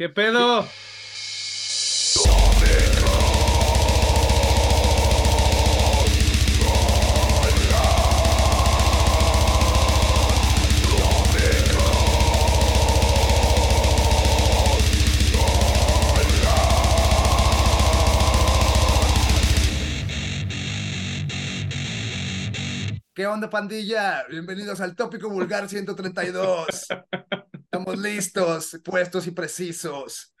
¿Qué pedo? ¿Qué onda, pandilla? Bienvenidos al Tópico Vulgar 132. Estamos listos, puestos y precisos.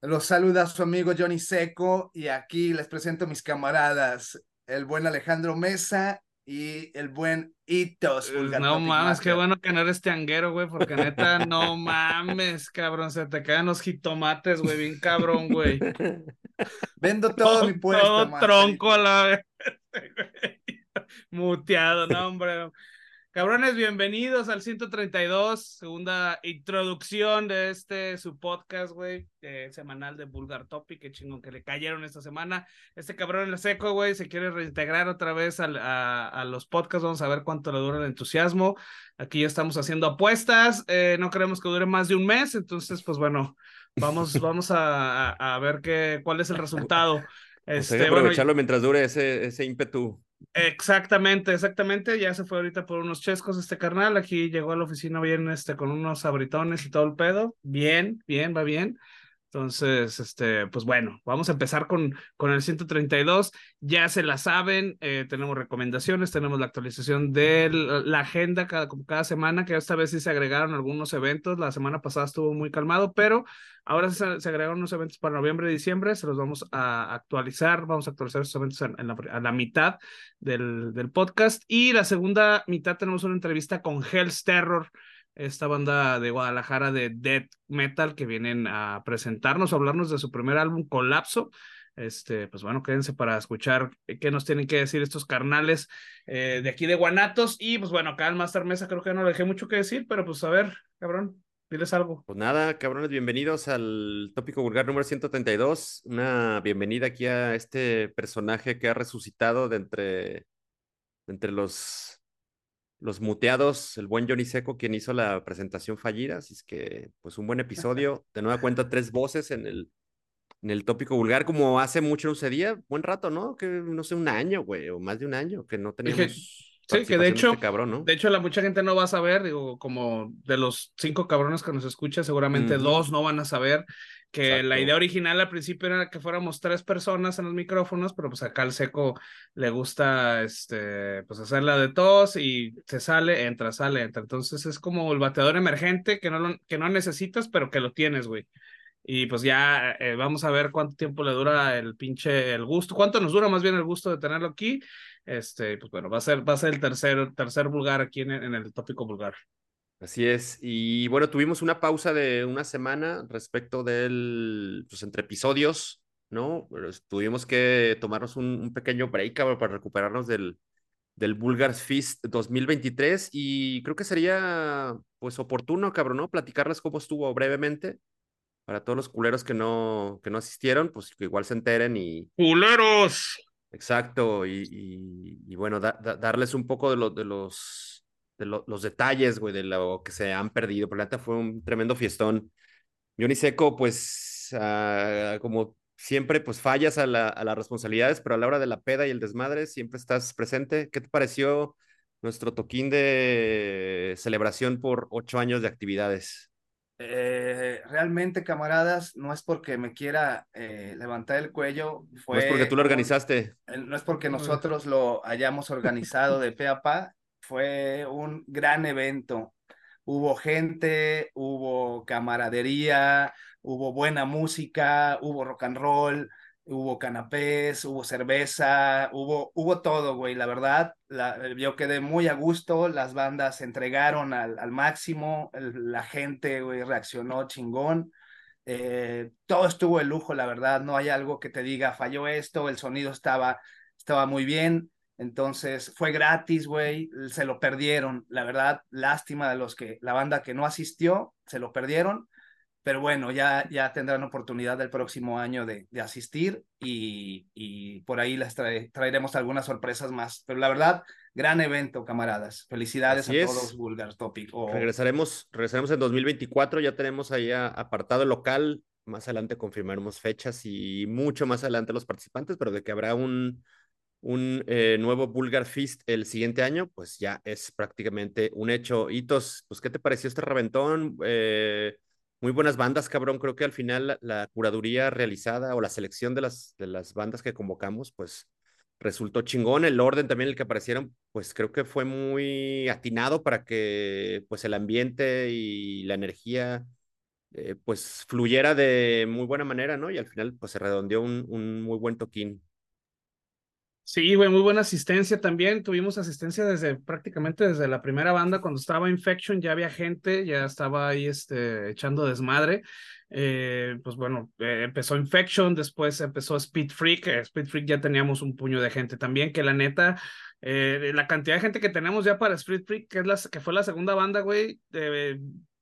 Los saluda su amigo Johnny Seco y aquí les presento a mis camaradas, el buen Alejandro Mesa y el buen Itos. Vulgar No mames, qué bueno que no eres tianguero, güey, porque neta, no mames, cabrón, se te quedan los jitomates, güey, bien cabrón, güey. Vendo todo mi puesto. Todo tronco a la vez, güey. Muteado, no, hombre. Cabrones, bienvenidos al 132, segunda introducción de este, su podcast, güey, eh, semanal de Vulgar Topic, qué chingón que le cayeron esta semana. Este cabrón en la seco, güey, se quiere reintegrar otra vez al- a, a los podcasts, vamos a ver cuánto le dura el entusiasmo. Aquí ya estamos haciendo apuestas, eh, no queremos que dure más de un mes, entonces, pues bueno, vamos, vamos a, a- a ver qué, cuál es el resultado. Pues hay Este, bueno, aprovecharlo mientras dure ese, ese ímpetu. Exactamente, exactamente. Ya se fue ahorita por unos chescos este carnal. Aquí llegó a la oficina bien, este, con unos abritones y todo el pedo. Bien, bien, va bien. Entonces, este, pues bueno, vamos a empezar con, con el 132. Ya se la saben, eh, tenemos recomendaciones, tenemos la actualización de la agenda cada, cada semana, que esta vez sí se agregaron algunos eventos. La semana pasada estuvo muy calmado, pero ahora se, se agregaron unos eventos para noviembre y diciembre. Se los vamos a actualizar. Vamos a actualizar esos eventos en, en la, a la mitad del, del podcast. Y la segunda mitad tenemos una entrevista con Hell's Terror, esta banda de Guadalajara de death metal que vienen a presentarnos, a hablarnos de su primer álbum, Colapso. Este, pues bueno, quédense para escuchar qué nos tienen que decir estos carnales eh, de aquí de Guanatos. Y pues bueno, acá el Master Mesa creo que no le dejé mucho que decir, pero pues a ver, cabrón, diles algo. Pues nada, cabrones, bienvenidos al tópico vulgar número 132. Una bienvenida aquí a este personaje que ha resucitado de entre, de entre los, los muteados, el buen Johnny Seco, quien hizo la presentación fallida. Así es que, pues un buen episodio. De nueva cuenta, tres voces en el, en el tópico vulgar, como hace mucho no sucedía, buen rato, ¿no? Que no sé, un año, güey, o más de un año, que no teníamos. Sí, que de hecho, este cabrón, ¿no? De hecho, la mucha gente no va a saber, digo, como de los cinco cabrones que nos escucha, seguramente dos no van a saber que la idea original al principio era que fuéramos tres personas en los micrófonos, pero pues acá al seco le gusta este pues hacerla de todos y se sale, entra, sale, entra. Entonces es como el bateador emergente que no lo, que no necesitas, pero que lo tienes, güey. Y pues ya eh, vamos a ver cuánto tiempo le dura el pinche el gusto, cuánto nos dura más bien el gusto de tenerlo aquí. Este, pues bueno, va a ser, va a ser el tercer, tercer vulgar aquí en, el- en el tópico vulgar. Así es. Y bueno, tuvimos una pausa de una semana respecto del, pues entre episodios, ¿no? Pero tuvimos que tomarnos un, un pequeño break cabrón, para recuperarnos del, del Bulgars Fest 2023 y creo que sería pues oportuno, cabrón, ¿no? Platicarles cómo estuvo brevemente para todos los culeros que no, que no asistieron, pues que igual se enteren y, ¡Culeros! Exacto, y, y- bueno, da- da- darles un poco de, lo- de los, de lo- los detalles, güey, de lo que se han perdido. Por la neta fue un tremendo fiestón. Johnny Seco, pues, ah, como siempre, pues fallas a, la- a las responsabilidades, pero a la hora de la peda y el desmadre siempre estás presente. ¿Qué te pareció nuestro toquín de celebración por ocho años de actividades? Eh, realmente, camaradas, no es porque me quiera eh, levantar el cuello. Fue No es porque tú lo organizaste. No es porque nosotros lo hayamos organizado de pe a pa, fue un gran evento. Hubo gente, hubo camaradería, hubo buena música, hubo rock and roll, hubo canapés, hubo cerveza, hubo, hubo todo, güey. La verdad, la- yo quedé muy a gusto, las bandas se entregaron al, al máximo, el- la gente, güey, reaccionó chingón. Eh, todo estuvo de lujo, la verdad, no hay algo que te diga falló esto, el sonido estaba, estaba muy bien, entonces fue gratis, güey, se lo perdieron, la verdad, lástima de los que, la banda que no asistió, se lo perdieron, pero bueno, ya, ya tendrán oportunidad el próximo año de, de asistir y, y por ahí les trae- traeremos algunas sorpresas más, pero la verdad, gran evento, camaradas. Felicidades Así a es. todos, Vulgar Topic. O- Regresaremos, regresaremos en 2024, ya tenemos ahí a- apartado local, más adelante confirmaremos fechas y mucho más adelante los participantes, pero de que habrá un, un eh, nuevo Bulgar Feast el siguiente año, pues ya es prácticamente un hecho. Hitos, pues ¿qué te pareció este reventón? Eh, muy buenas bandas, cabrón, creo que al final la, curaduría realizada o la selección de las, de las bandas que convocamos, pues resultó chingón. El orden también el que aparecieron, pues creo que fue muy atinado para que pues el ambiente y la energía eh, pues fluyera de muy buena manera, ¿no? Y al final pues se redondeó un, un muy buen toquín. Sí, güey, muy buena asistencia también. Tuvimos asistencia desde prácticamente desde la primera banda, cuando estaba Infection, ya había gente, ya estaba ahí este, echando desmadre. Eh, pues bueno, eh, empezó Infection, después empezó Speed Freak. eh, Speed Freak ya teníamos un puño de gente también, que la neta, la cantidad de gente que tenemos ya para Speed Freak, que, es la, que fue la segunda banda, güey,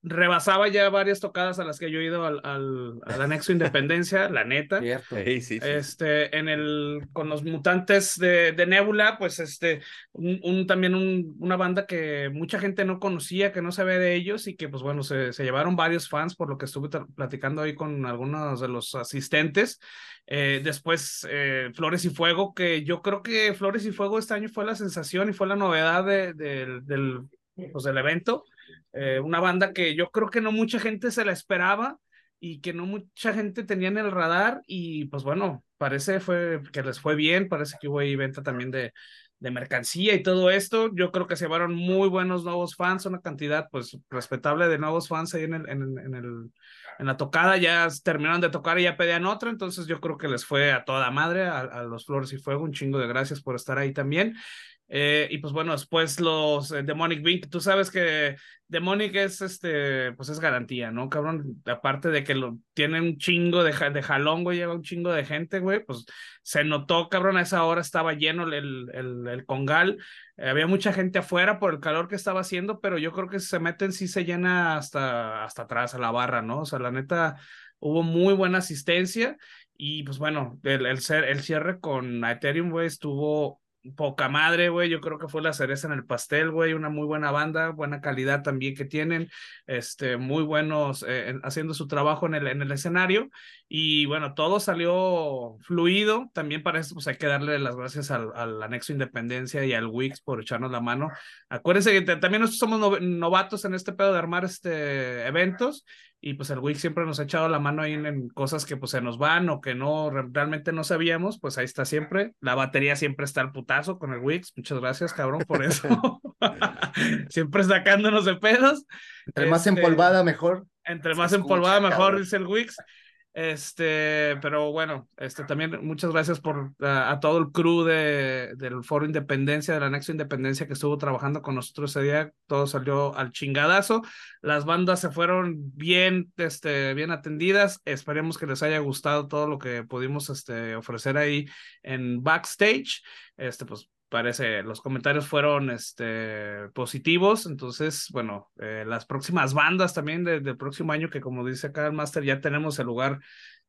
rebasaba ya varias tocadas a las que yo he ido al, al, al anexo Independencia, la neta. Cierto. Sí, sí, sí. Este, en el, con los mutantes de, de Nebula, pues este, un, un- también un, una banda que mucha gente no conocía, que no sabía de ellos y que pues bueno, se, se llevaron varios fans por lo que estuve platicando ahí con algunos de los asistentes. Eh, después, eh, Flores y Fuego, que yo creo que Flores y Fuego este año fue la sensación y fue la novedad de- del, del, pues, del evento. Eh, una banda que yo creo que no mucha gente se la esperaba y que no mucha gente tenía en el radar y pues bueno, parece fue que les fue bien, parece que hubo ahí venta también de, de mercancía y todo esto. Yo creo que se llevaron muy buenos nuevos fans, una cantidad pues respetable de nuevos fans ahí en el, en, el en la tocada, ya terminaron de tocar y ya pedían otra, entonces yo creo que les fue a toda madre, a, a los Flores y Fuego, un chingo de gracias por estar ahí también. Eh, y pues bueno, después los eh, Demonic Bink, tú sabes que Demonic es este, pues es garantía, ¿no, cabrón? Aparte de que lo tiene un chingo de, de jalón, güey, lleva un chingo de gente, güey, pues se notó, cabrón, a esa hora estaba lleno el, el, el congal, Eh, había mucha gente afuera por el calor que estaba haciendo, pero yo creo que si se meten, sí se llena hasta, hasta atrás a la barra, ¿no? O sea, la neta, hubo muy buena asistencia y pues bueno, el, el, el cierre con Ethereum, güey, estuvo poca madre, güey. Yo creo que fue la cereza en el pastel, güey. Una muy buena banda, buena calidad también que tienen, este, muy buenos eh, en- haciendo su trabajo en el, en el escenario. Y bueno, todo salió fluido. También para eso, pues hay que darle las gracias al, al Anexo Independencia y al Wix por echarnos la mano. Acuérdense que te- también nosotros somos no- novatos en este pedo de armar este eventos y pues el Wix siempre nos ha echado la mano ahí en, en cosas que pues se nos van o que no re- realmente no sabíamos, pues ahí está siempre. La batería siempre está al putazo con el Wix. Muchas gracias, cabrón, por eso. siempre sacándonos de pedos. Entre más Este, empolvada, mejor. Entre más empolvada, mejor, cabrón. dice el Wix. Este, pero bueno, este también muchas gracias por a, todo el crew de, del Foro Independencia, del Anexo Independencia que estuvo trabajando con nosotros ese día. Todo salió al chingadazo. Las bandas se fueron bien, este, bien atendidas. Esperemos que les haya gustado todo lo que pudimos este, ofrecer ahí en backstage. Este, pues parece, los comentarios fueron este, positivos, entonces, bueno, eh, las próximas bandas también de- del próximo año, que como dice acá el Master, ya tenemos el lugar,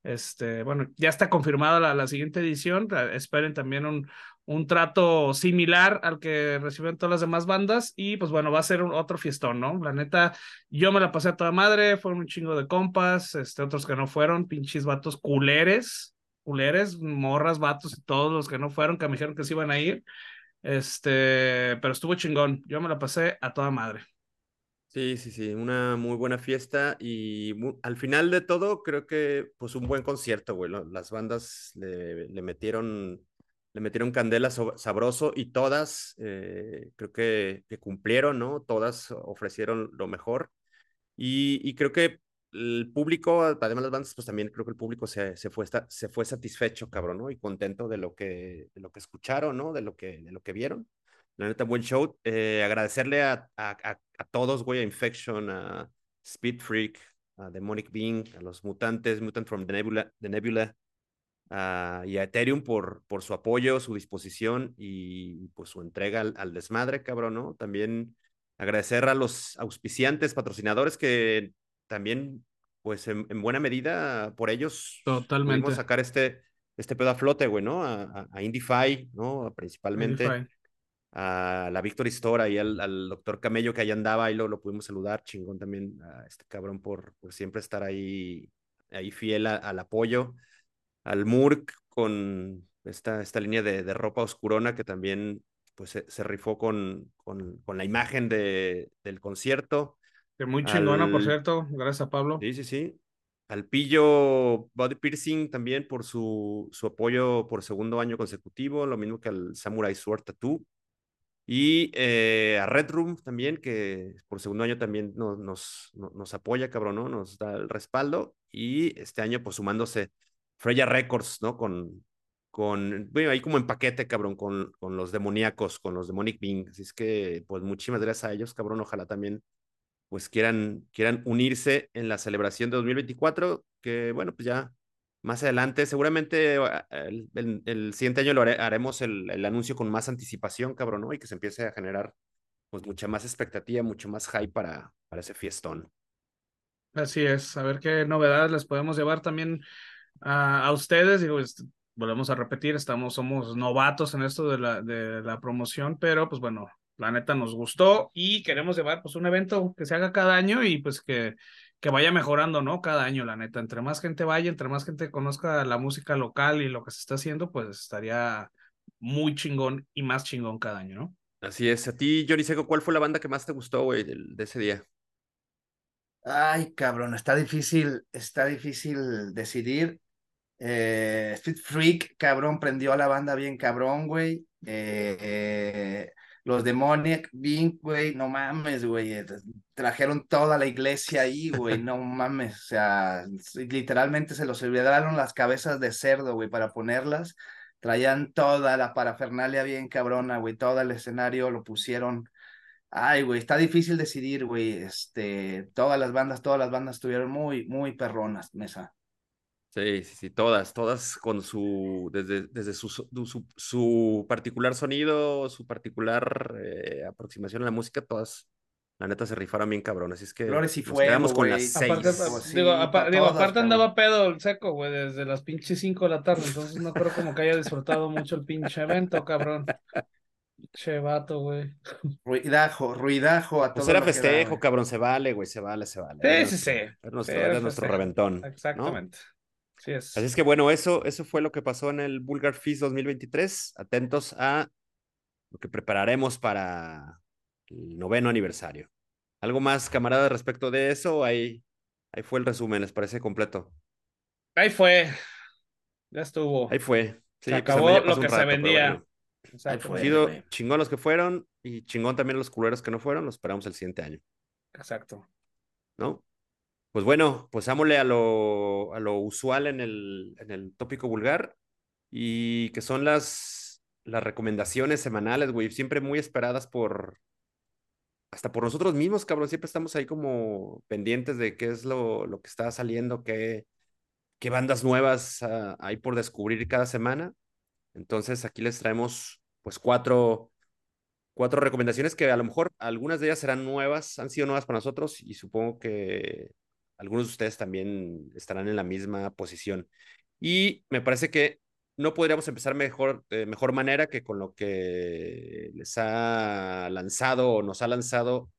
este, bueno, ya está confirmada la, la siguiente edición, eh, esperen también un, un trato similar al que reciben todas las demás bandas y pues bueno, va a ser otro fiestón, ¿no? La neta, yo me la pasé a toda madre, fueron un chingo de compas, este, otros que no fueron, pinches vatos culeres, culeres, morras, vatos y todos los que no fueron, que me dijeron que se iban a ir. Este, pero estuvo chingón. Yo me la pasé a toda madre. Sí, sí, sí, una muy buena fiesta y al final de todo creo que pues un buen concierto, güey. Las bandas le, metieron, le metieron candela so- sabroso y todas eh, creo que, que cumplieron, ¿no? Todas ofrecieron lo mejor y creo que el público, además de las bandas, pues también creo que el público se, se fue, se fue satisfecho, cabrón, ¿no? Y contento de lo que, de lo que escucharon, ¿no? De lo que, de lo que vieron. La neta, buen show. Eh, agradecerle a, a, a, todos, güey, a Infection, a Speed Freak, a Demonic Being, a los mutantes, Mutant from the Nebula, the Nebula a- y a Ethereum por, por su apoyo, su disposición y pues su entrega al, al desmadre, cabrón, ¿no? También agradecer a los auspiciantes, patrocinadores que también, pues en, en buena medida, por ellos Totalmente. pudimos sacar este, este pedo a flote, güey, ¿no? A, a, a ¿no? Principalmente Indify. a la Victory Store y al, al, doctor Camello que ahí andaba, y lo, lo pudimos saludar, chingón también a este cabrón por, por siempre estar ahí, ahí fiel a, al apoyo, al Murk con esta, esta línea de, de ropa oscurona que también pues se, se rifó con, con, con, la imagen de, del concierto. Que muy chingona, al... por cierto, gracias a Pablo. Sí, sí, sí. Al Pillo Body Piercing también por su, su apoyo por segundo año consecutivo, lo mismo que al Samurai Sword Tattoo. Y eh, a Red Room también, que por segundo año también nos, nos, nos apoya, cabrón, ¿no? Nos da el respaldo. Y este año, pues sumándose Freya Records, ¿no? Con, con, bueno, ahí como en paquete, cabrón, con, con los demoníacos, con los Demonic Being. Así es que, pues muchísimas gracias a ellos, cabrón. Ojalá también, pues quieran, quieran unirse en la celebración de 2024, que bueno, pues ya más adelante, seguramente el, el, el siguiente año lo haremos el, el, anuncio con más anticipación, cabrón, ¿no? Y que se empiece a generar pues mucha más expectativa, mucho más hype para, para ese fiestón. Así es, a ver qué novedades les podemos llevar también a, a ustedes. Digo, volvemos a repetir, estamos, somos novatos en esto de la, de la promoción, pero pues bueno, la neta nos gustó y queremos llevar pues un evento que se haga cada año y pues que que vaya mejorando, ¿no? Cada año, la neta. Entre más gente vaya, entre más gente conozca la música local y lo que se está haciendo, pues estaría muy chingón y más chingón cada año, ¿no? Así es. A ti, Johnny Seco, ¿cuál fue la banda que más te gustó, güey, de, de, ese día? Ay, cabrón, está difícil, está difícil decidir. Eh, Street Freak, cabrón, prendió a la banda bien cabrón, güey. Eh, eh, los Demoniac Being, güey, no mames, güey, eh, trajeron toda la iglesia ahí, güey, no mames, o sea, literalmente se los olvidaron las cabezas de cerdo, güey, para ponerlas, traían toda la parafernalia bien cabrona, güey, todo el escenario lo pusieron, ay, güey, está difícil decidir, güey, este, todas las bandas, todas las bandas estuvieron muy, muy perronas, mesa. Sí, sí, sí, todas, todas con su, desde, desde su, su, su particular sonido, su particular eh, aproximación a la música, todas, la neta, se rifaron bien cabrón, así es que Flores y fuego, quedamos con las seis. Aparte, sí, digo, apa digo todas, aparte andaba pedo el seco, güey, desde las pinches cinco de la tarde, entonces no creo como que haya disfrutado mucho el pinche evento, cabrón. Che vato, güey. Ruidajo, ruidajo a todo. Pues era festejo, da, cabrón, se vale, güey, se vale, se vale. Sí, era sí, nuestro, sí. Era nuestro, sí, era nuestro reventón. Exactamente. ¿no? Así es. Así es que bueno, eso, eso fue lo que pasó en el Bulgar Feast 2023. Atentos a lo que prepararemos para el noveno aniversario. ¿Algo más, camarada, respecto de eso? Ahí, ahí fue el resumen, ¿les parece completo? Ahí fue. Ya estuvo. Ahí fue. Sí, se acabó pues lo que rato, se vendía. Ahí fue, sido chingón los que fueron y chingón también los culeros que no fueron. Los esperamos el siguiente año. Exacto. ¿No? Pues bueno, pues ámole a lo, a lo usual en el, en el tópico vulgar y que son las, las recomendaciones semanales, güey, siempre muy esperadas por, hasta por nosotros mismos, cabrón, siempre estamos ahí como pendientes de qué es lo, lo que está saliendo, qué, qué bandas nuevas uh, hay por descubrir cada semana. Entonces aquí les traemos pues cuatro, cuatro recomendaciones que a lo mejor algunas de ellas serán nuevas, han sido nuevas para nosotros y supongo que algunos de ustedes también estarán en la misma posición. Y me parece que no podríamos empezar mejor, de mejor manera que con lo que les ha lanzado o nos ha lanzado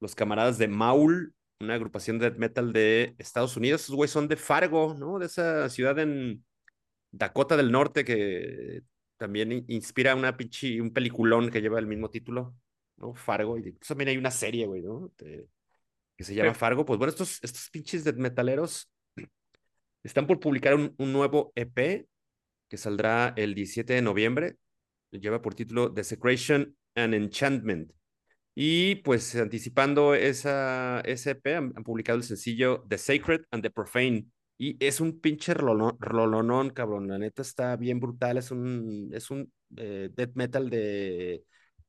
los camaradas de Maul, una agrupación de metal de Estados Unidos. Esos güeyes son de Fargo, ¿no? De esa ciudad en Dakota del Norte que también inspira una pinche, un peliculón que lleva el mismo título, ¿no? Fargo. Y también hay una serie, güey, ¿no? De, que se llama sí. Fargo. Pues bueno, estos, estos pinches de metaleros están por publicar un, un, nuevo EP que saldrá el 17 de noviembre. Lleva por título Desecration and Enchantment. Y pues anticipando esa, ese EP, han, han, publicado el sencillo The Sacred and the Profane. Y es un pinche rolonón, rolonón, cabrón. La neta está bien brutal. Es un, es un eh, death metal de,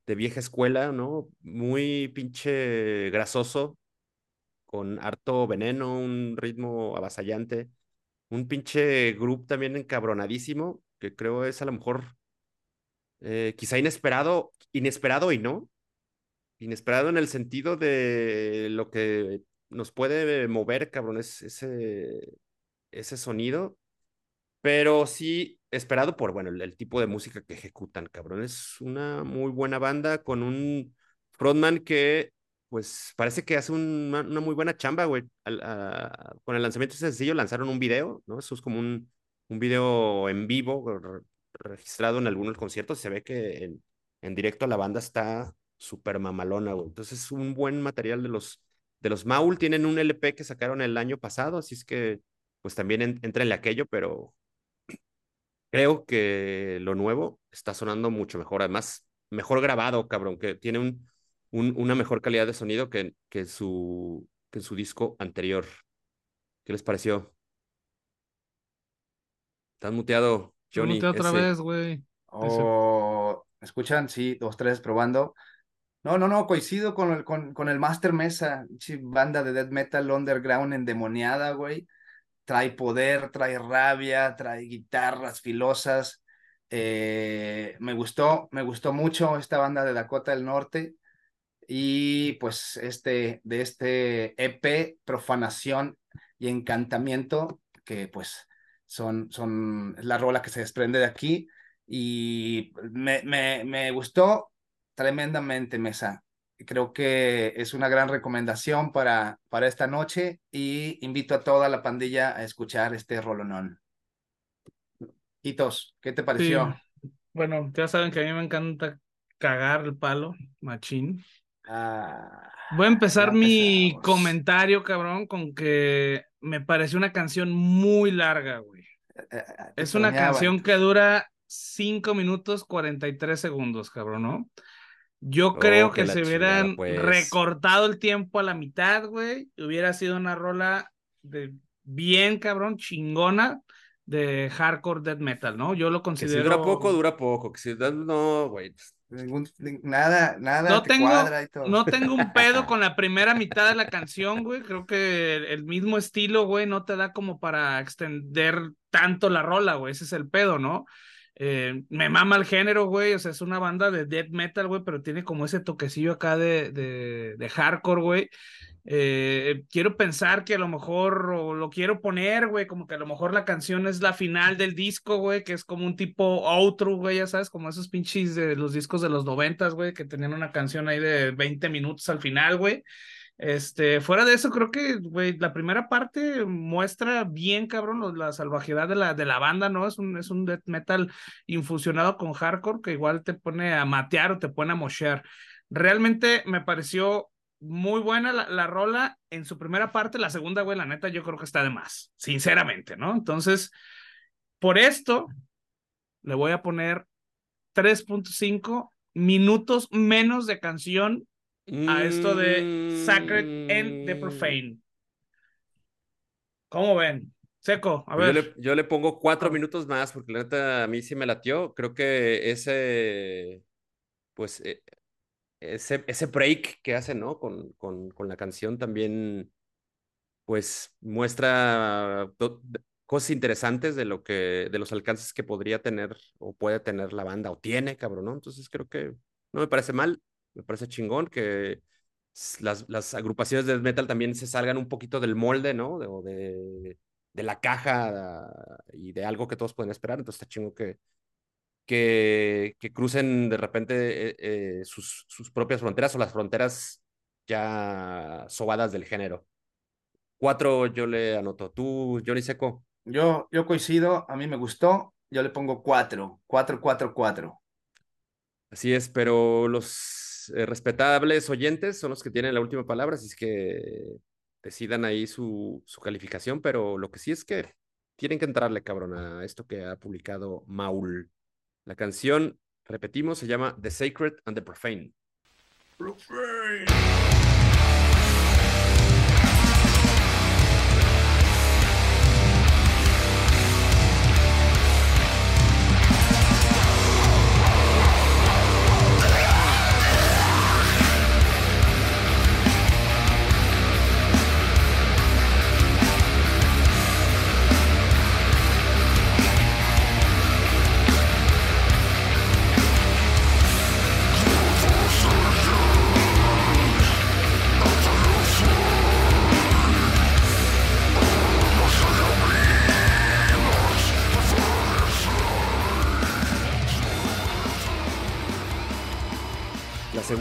de vieja escuela, ¿no? Muy pinche grasoso, con harto veneno, un ritmo avasallante, un pinche grupo también encabronadísimo, que creo es a lo mejor eh, quizá inesperado, inesperado y no, inesperado en el sentido de lo que nos puede mover, cabrón, es ese, ese sonido, pero sí esperado por, bueno, el, el, tipo de música que ejecutan, cabrón. Es una muy buena banda con un frontman que, pues, parece que hace una, muy buena chamba, güey. Con el lanzamiento sencillo lanzaron un video, ¿no? Eso es como un, un video en vivo re, registrado en algunos conciertos. Se ve que en, en directo la banda está súper mamalona, güey. Entonces es un buen material de los, de los Maul. Tienen un LP que sacaron el año pasado, así es que, pues, también en, entrenle aquello, pero creo que lo nuevo está sonando mucho mejor. Además, mejor grabado, cabrón, que tiene un, un, una mejor calidad de sonido que, que, su, que en su disco anterior. ¿Qué les pareció? Estás muteado, Johnny. muteado otra vez, güey. Oh, ¿me escuchan? Sí, dos, tres, probando. No, no, no, coincido con el, con, con el Master Mesa, banda de death metal underground endemoniada, güey trae poder, trae rabia, trae guitarras filosas. Eh, me gustó, me gustó mucho esta banda de Dakota del Norte y pues este, de este EP, Profanación y Encantamiento, que pues son, son la rola que se desprende de aquí y me, me, me gustó tremendamente, Mesa creo que es una gran recomendación para, para esta noche y invito a toda la pandilla a escuchar este rolonón. Hitos, ¿qué te pareció? Sí. Bueno, ya saben que a mí me encanta cagar el palo, machín. Ah, Voy a empezar mi comentario, cabrón, con que me pareció una canción muy larga, güey. Eh, es una canción que dura 5 minutos 43 segundos, cabrón, ¿no? Yo creo Oh, que que se chingada, hubieran pues. recortado el tiempo a la mitad, güey. Hubiera sido una rola de bien, cabrón, chingona de hardcore death metal, ¿no? Yo lo Que si considero. dura poco, dura poco. Que si no, güey. Ningún- nada, nada No te tengo, cuadra y todo. no tengo un pedo con la primera mitad de la canción, güey. Creo que el, el mismo estilo, güey, no te da como para extender tanto la rola, güey. Ese es el pedo, ¿no? Eh, me mama el género, güey. O sea, es una banda de death metal, güey, pero tiene como ese toquecillo acá de, de, de hardcore, güey. Eh, quiero pensar que a lo mejor, o lo quiero poner, güey, como que a lo mejor la canción es la final del disco, güey, que es como un tipo outro, güey, ya sabes, como esos pinches de los discos de los noventas, güey, que tenían una canción ahí de 20 minutos al final, güey. Este, fuera de eso, creo que, güey, la primera parte muestra bien, cabrón, la salvajidad de la, de la banda, ¿no? Es un, es un death metal infusionado con hardcore que igual te pone a matear o te pone a moshear. Realmente me pareció muy buena la, la rola en su primera parte, la segunda, güey, la neta, yo creo que está de más, sinceramente, ¿no? Entonces, por esto, le voy a poner 3.5 minutos menos de canción a esto de Sacred and the. Profane. ¿Cómo ven? Seco, a Pues ver. Yo le, yo le pongo cuatro minutos más porque la neta a mí sí me latió. Creo que ese, pues, eh, ese, ese break que hace, ¿no? Con, con, con la canción también, pues, muestra cosas interesantes de lo que, de los alcances que podría tener o puede tener la banda o tiene, cabrón, ¿no? Entonces creo que no me parece mal, me parece chingón que las, las agrupaciones de metal también se salgan un poquito del molde, ¿no? De, o de, de la caja y de algo que todos pueden esperar. Entonces está chingo que, que, que crucen de repente eh, eh, sus, sus propias fronteras o las fronteras ya sobadas del género. Cuatro yo le anoto. Tú, Johnny Seco. Yo, yo coincido, a mí me gustó, yo le pongo cuatro, cuatro, cuatro, cuatro. Así es, pero los eh, respetables oyentes son los que tienen la última palabra, así es que decidan ahí su, su calificación, pero lo que sí es que tienen que entrarle, cabrón, a esto que ha publicado Maul. La canción, repetimos, se llama The Sacred and the Profane. Sacred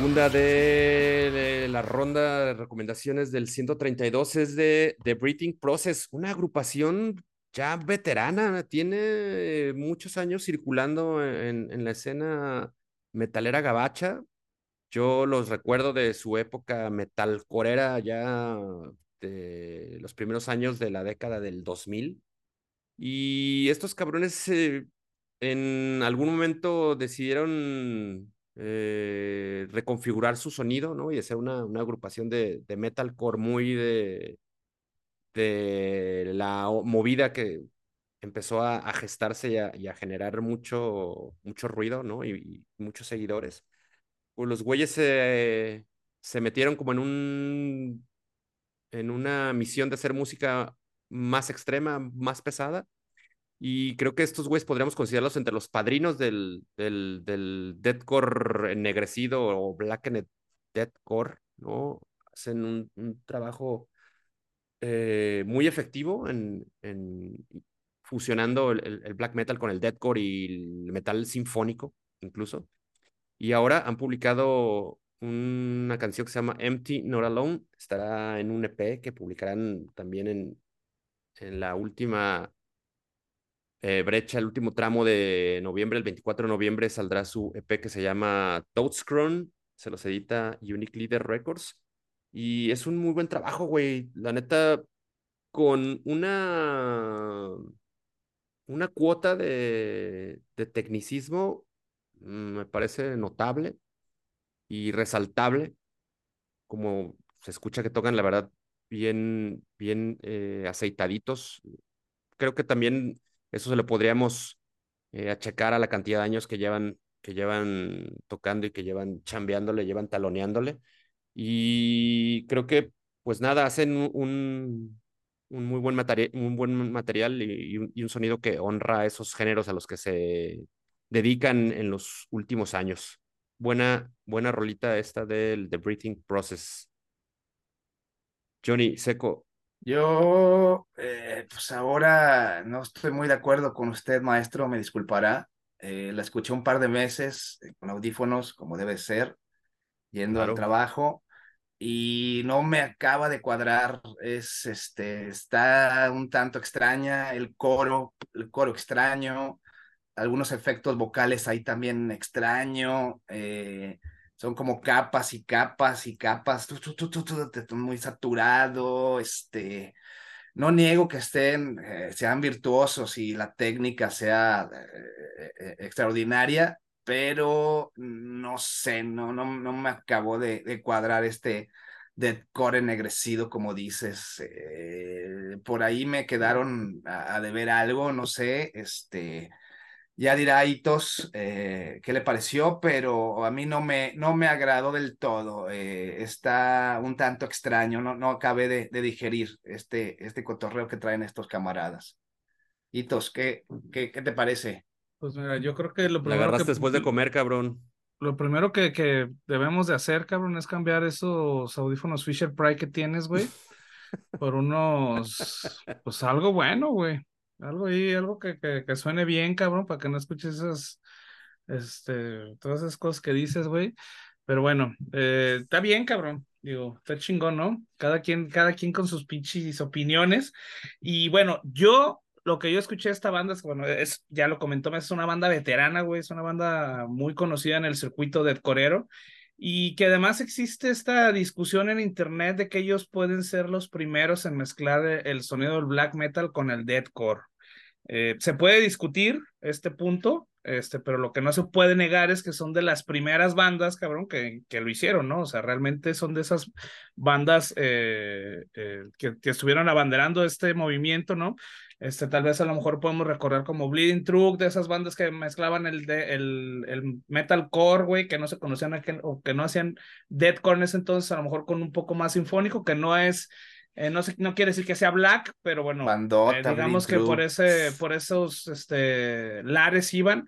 segunda de, la ronda de recomendaciones del 132 es de The Breathing Process, una agrupación ya veterana, tiene muchos años circulando en, la escena metalera gabacha. Yo los recuerdo de su época metalcorera ya de los primeros años de la década del 2000. Y estos cabrones eh, en algún momento decidieron eh, reconfigurar su sonido, ¿no? Y hacer una, una agrupación de, de metalcore muy de, de la movida que empezó a, a gestarse y a, y a, generar mucho, mucho ruido, ¿no? Y, muchos seguidores. Los güeyes se, se metieron como en un en una misión de hacer música más extrema, más pesada. Y creo que estos güeyes podríamos considerarlos entre los padrinos del, del, del deathcore ennegrecido o blackened deathcore, ¿no? Hacen un, un trabajo eh, muy efectivo en, en fusionando el, el, black metal con el deathcore y el metal sinfónico, incluso. Y ahora han publicado una canción que se llama Empty Not Alone. Estará en un EP que publicarán también en, en la última eh, brecha, el último tramo de noviembre, el 24 de noviembre, saldrá su EP que se llama Toadscrown. Se los edita Unique Leader Records. Y es un muy buen trabajo, güey. La neta, con una, una cuota de, de tecnicismo, mm, me parece notable y resaltable, como se escucha que tocan, la verdad, bien, bien eh, aceitaditos. Creo que también eso se lo podríamos eh, achacar a la cantidad de años que llevan, que llevan tocando y que llevan chambeándole, llevan taloneándole. Y creo que, pues nada, hacen un, un muy buen, buen material y, un, y un sonido que honra a esos géneros a los que se dedican en los últimos años buena, buena rolita esta del The Breathing Process. Johnny, Seco. Yo, eh, pues ahora no estoy muy de acuerdo con usted, maestro, me disculpará. Eh, la escuché un par de meses eh, con audífonos, como debe ser, yendo claro. al trabajo, y no me acaba de cuadrar. Es este, está un tanto extraña el coro, el coro extraño algunos efectos vocales ahí también extraño, eh, son como capas y capas y capas, tu, tu, tu, muy saturado, este, no niego que estén, eh, sean virtuosos y la técnica sea eh, extraordinaria, pero no sé, no, no, no me acabó de, cuadrar este core ennegrecido, como dices. por ahí me quedaron a, a deber algo, no sé, este ya dirá Itos eh, qué le pareció, pero a mí no me, no me agradó del todo. Eh, está un tanto extraño, no, no acabé de, de, digerir este, este cotorreo que traen estos camaradas. Itos, ¿qué, qué, qué te parece? Pues mira, yo creo que lo primero. La agarraste que, después de comer, cabrón. Lo primero que, que debemos de hacer, cabrón, es cambiar esos audífonos Fisher Price que tienes, güey, por unos. Pues algo bueno, güey. Algo ahí, algo que, que, que, suene bien, cabrón, para que no escuches esas, este, todas esas cosas que dices, güey. Pero bueno, eh, está bien, cabrón. Digo, está chingón, ¿no? Cada quien, cada quien con sus pinches opiniones. Y bueno, yo, lo que yo escuché de esta banda es, bueno, es, ya lo comentó, es una banda veterana, güey, es una banda muy conocida en el circuito de corero y que además existe esta discusión en internet de que ellos pueden ser los primeros en mezclar el sonido del black metal con el deathcore. Eh, se puede discutir este punto, este, pero lo que no se puede negar es que son de las primeras bandas, cabrón, que, que lo hicieron, ¿no? O sea, realmente son de esas bandas eh, eh, que, que, estuvieron abanderando este movimiento, ¿no? Este, tal vez a lo mejor podemos recordar como Bleeding Truck, de esas bandas que mezclaban el, de, el, el metalcore, güey, que no se conocían aquel, o que no hacían deathcore en ese entonces, a lo mejor con un poco más sinfónico, que no es, eh, no, sé, no quiere decir que sea black, pero bueno, Bandota, eh, digamos que por, ese, por esos este, lares iban.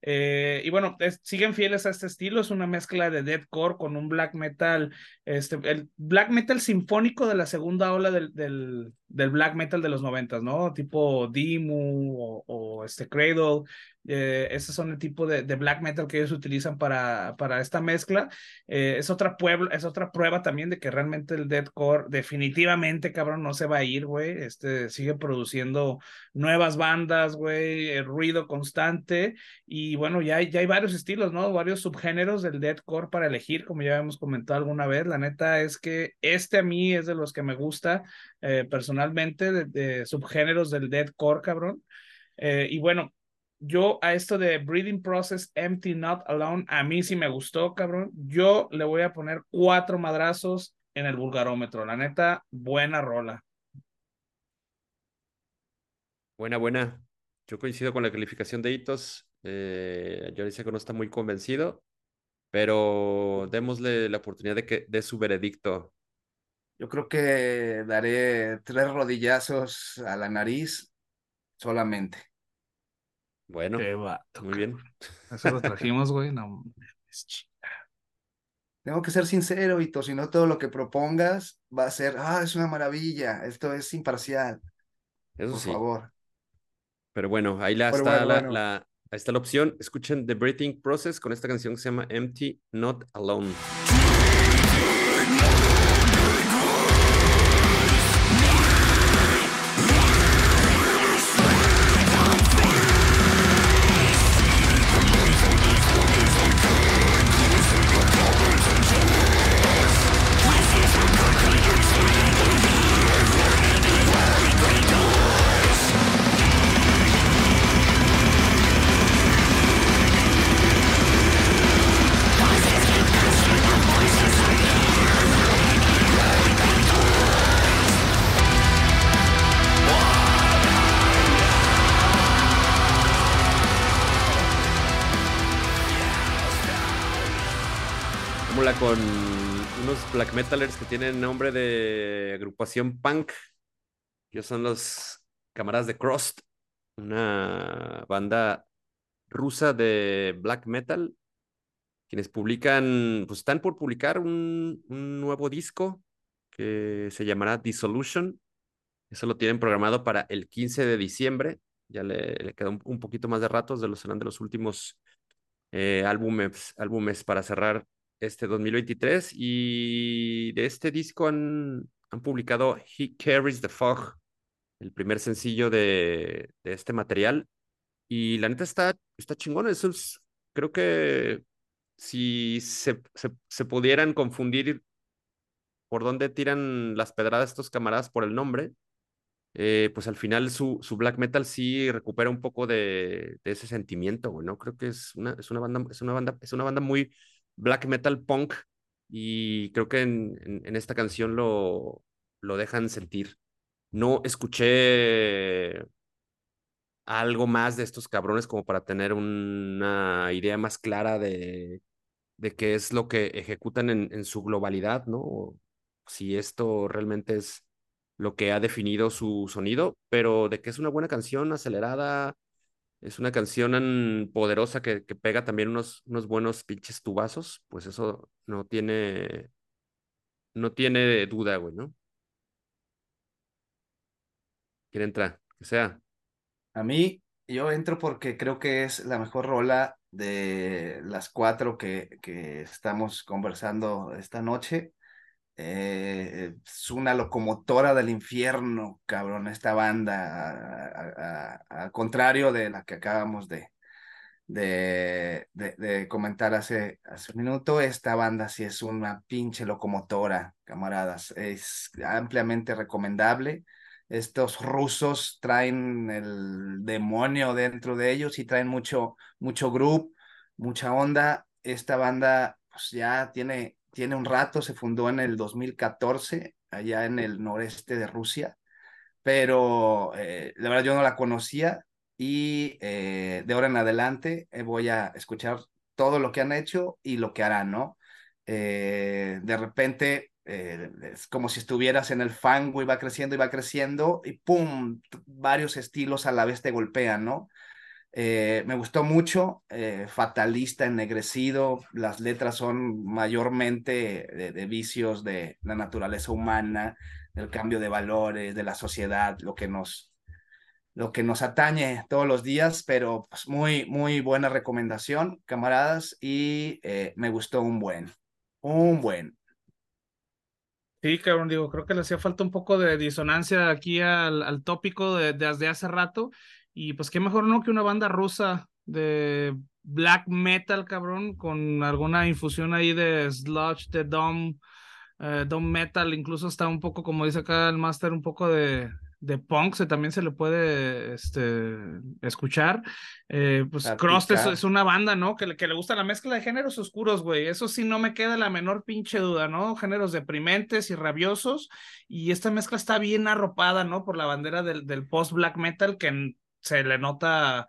Eh, y bueno, es, siguen fieles a este estilo, es una mezcla de deathcore con un black metal, este, el black metal sinfónico de la segunda ola del, del, del black metal de los noventas, ¿no? Tipo Dimu o, este Cradle. Eh, esos son el tipo de, black metal que ellos utilizan para, para esta mezcla. Eh, es, otra puebla, es otra prueba también de que realmente el deathcore definitivamente, cabrón, no se va a ir, güey. Este sigue produciendo nuevas bandas, güey, el ruido constante. Y bueno, ya ya hay varios estilos, ¿no? Varios subgéneros del deathcore para elegir, como ya hemos comentado alguna vez. La neta es que este a mí es de los que me gusta eh, personalmente, de, subgéneros del deathcore, cabrón. Eh, y bueno, yo a esto de Breathing Process Empty Not Alone, a mí sí me gustó, cabrón. Yo le voy a poner cuatro madrazos en el vulgarómetro. La neta, buena rola. Buena, buena. Yo coincido con la calificación de hitos. Eh, yo dice que no está muy convencido, pero démosle la oportunidad de que dé su veredicto. Yo creo que daré tres rodillazos a la nariz solamente. Bueno, muy bien. Eso lo trajimos, güey. No, Tengo que ser sincero, Hito, si no todo lo que propongas va a ser, ah, es una maravilla, esto es imparcial. Eso Por sí. favor. Pero bueno, ahí la, está, la, la, ahí está la opción. Escuchen The Breathing Process con esta canción que se llama Empty Not Alone. Black metalers que tienen nombre de agrupación punk. Ellos son los camaradas de Crust, una banda rusa de black metal, quienes publican, pues están por publicar un, nuevo disco que se llamará Dissolution. Eso lo tienen programado para el 15 de diciembre. Ya le, le un, poquito más de ratos, de los serán de los últimos eh, álbumes, álbumes para cerrar este 2023 y de este disco han, han publicado He Carries the Fog, el primer sencillo de, de este material. Y la neta está, está chingón. Eso es, creo que si se, se, pudieran confundir por dónde tiran las pedradas estos camaradas por el nombre, eh, pues al final su, su, black metal sí recupera un poco de, de ese sentimiento, ¿no? Creo que es una, es una banda, es una banda, es una banda muy, black metal punk y creo que en, esta canción lo, lo dejan sentir. No escuché algo más de estos cabrones como para tener una idea más clara de, de qué es lo que ejecutan en, en su globalidad, ¿no? si esto realmente es lo que ha definido su sonido, pero de que es una buena canción acelerada, es una canción poderosa que, que pega también unos, unos buenos pinches tubazos, pues eso no tiene, no tiene duda, güey, ¿no? ¿Quién entra? Que sea. A mí, yo entro porque creo que es la mejor rola de las cuatro que, que estamos conversando esta noche. Eh, es una locomotora del infierno, cabrón, esta banda, al contrario de la que acabamos de, de, de, comentar hace, hace un minuto, esta banda sí es una pinche locomotora, camaradas, es ampliamente recomendable. Estos rusos traen el demonio dentro de ellos y traen mucho, mucho group, mucha onda. Esta banda pues ya tiene tiene un rato, se fundó en el 2014, allá en el noreste de Rusia, pero eh, la verdad yo no la conocía y eh, de ahora en adelante eh, voy a escuchar todo lo que han hecho y lo que harán, ¿no? Eh, de repente es como si estuvieras en el fango y va creciendo y va creciendo y ¡pum! Varios estilos a la vez te golpean, ¿no? Eh, me gustó mucho, eh, fatalista, ennegrecido, las letras son mayormente de, vicios de la naturaleza humana, el cambio de valores, de la sociedad, lo que nos, lo que nos atañe todos los días, pero pues muy, muy buena recomendación, camaradas, y eh, me gustó un buen, un buen. Sí, cabrón, digo, creo que le hacía falta un poco de disonancia aquí al, al tópico de, desde hace rato, y pues qué mejor no que una banda rusa de black metal, cabrón, con alguna infusión ahí de sludge, de dom, eh, dom metal, incluso está un poco, como dice acá el master, un poco de, de punk se, también se le puede este, escuchar. Eh, pues Cross es, una banda, ¿no? Que, que le gusta la mezcla de géneros oscuros, güey. Eso sí, no me queda la menor pinche duda, ¿no? Géneros deprimentes y rabiosos. Y esta mezcla está bien arropada, ¿no? Por la bandera del, del post-black metal que se le nota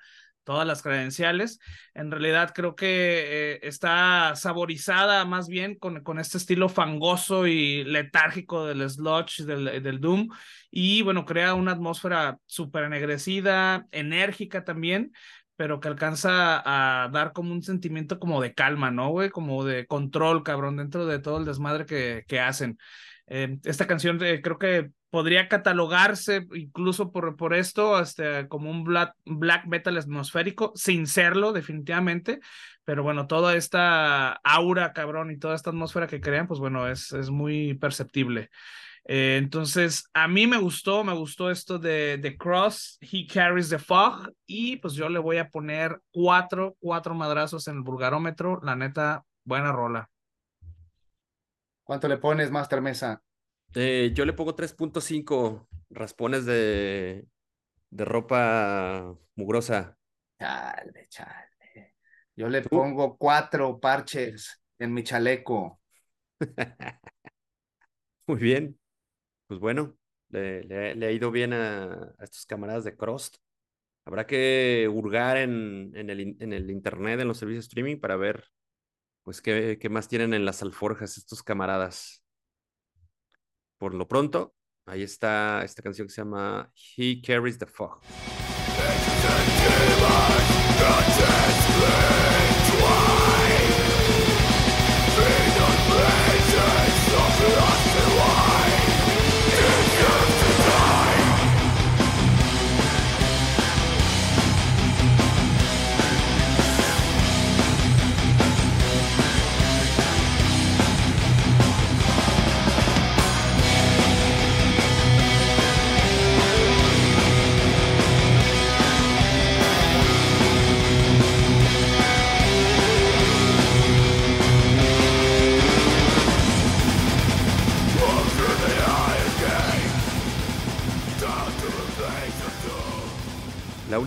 todas las credenciales. En realidad creo que eh, está saborizada más bien con, con, este estilo fangoso y letárgico del sludge, del, del doom. Y bueno, crea una atmósfera súper ennegrecida, enérgica también, pero que alcanza a dar como un sentimiento como de calma, ¿no, güey? Como de control, cabrón, dentro de todo el desmadre que, que hacen. Eh, esta canción eh, creo que podría catalogarse incluso por, por esto este, como un black, black metal atmosférico, sin serlo definitivamente, pero bueno, toda esta aura, cabrón, y toda esta atmósfera que crean, pues bueno, es, es muy perceptible. Eh, entonces, a mí me gustó, me gustó esto de The Cross, He Carries the Fog, y pues yo le voy a poner cuatro, cuatro madrazos en el vulgarómetro, la neta, buena rola. ¿Cuánto le pones, Master Mesa? Eh, yo le pongo 3.5 raspones de, de ropa mugrosa. Chale, chale. Yo le pongo cuatro parches en mi chaleco. Muy bien. Pues bueno, le, le, ha ido bien a, estos camaradas de Crost. Habrá que hurgar en, en, el, en el internet, en los servicios streaming, para ver pues qué, qué más tienen en las alforjas estos camaradas. Por lo pronto, ahí está esta canción que se llama He Carries the Fog.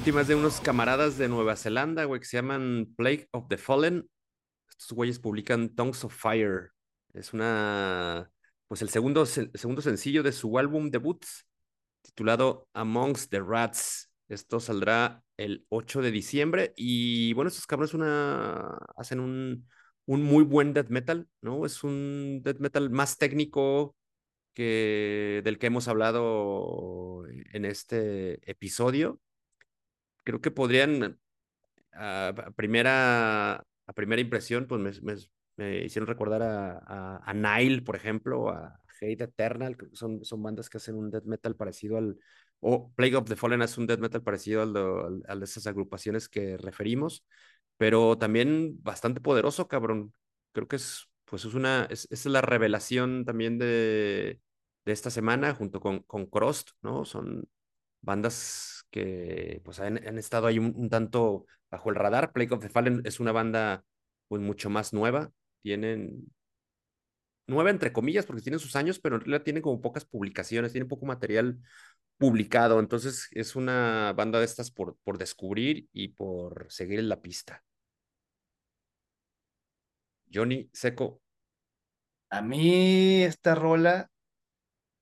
Última de unos camaradas de Nueva Zelanda, güey, que se llaman Plague of the Fallen. Estos güeyes publican Tongues of Fire. Es una, pues el segundo, segundo sencillo de su álbum debut, titulado Amongst the Rats. Esto saldrá el 8 de diciembre. Y bueno, estos cabrones una, hacen un, un muy buen death metal, ¿no? Es un death metal más técnico que del que hemos hablado en este episodio creo que podrían, a, primera, a primera impresión, pues me, me, hicieron recordar a, a, Nile, por ejemplo, a Hate Eternal, que son, son bandas que hacen un death metal parecido al, o Plague of the Fallen hace un death metal parecido al, a esas agrupaciones que referimos, pero también bastante poderoso, cabrón. Creo que es, pues es una, es, es la revelación también de, de esta semana junto con, con Crost, ¿no? Son bandas que pues han, estado ahí un, tanto bajo el radar. Plague of the Fallen es una banda pues mucho más nueva, tienen nueva entre comillas porque tienen sus años, pero en realidad tienen como pocas publicaciones, tienen poco material publicado, entonces es una banda de estas por, por descubrir y por seguir en la pista. Johnny Seco. A mí esta rola,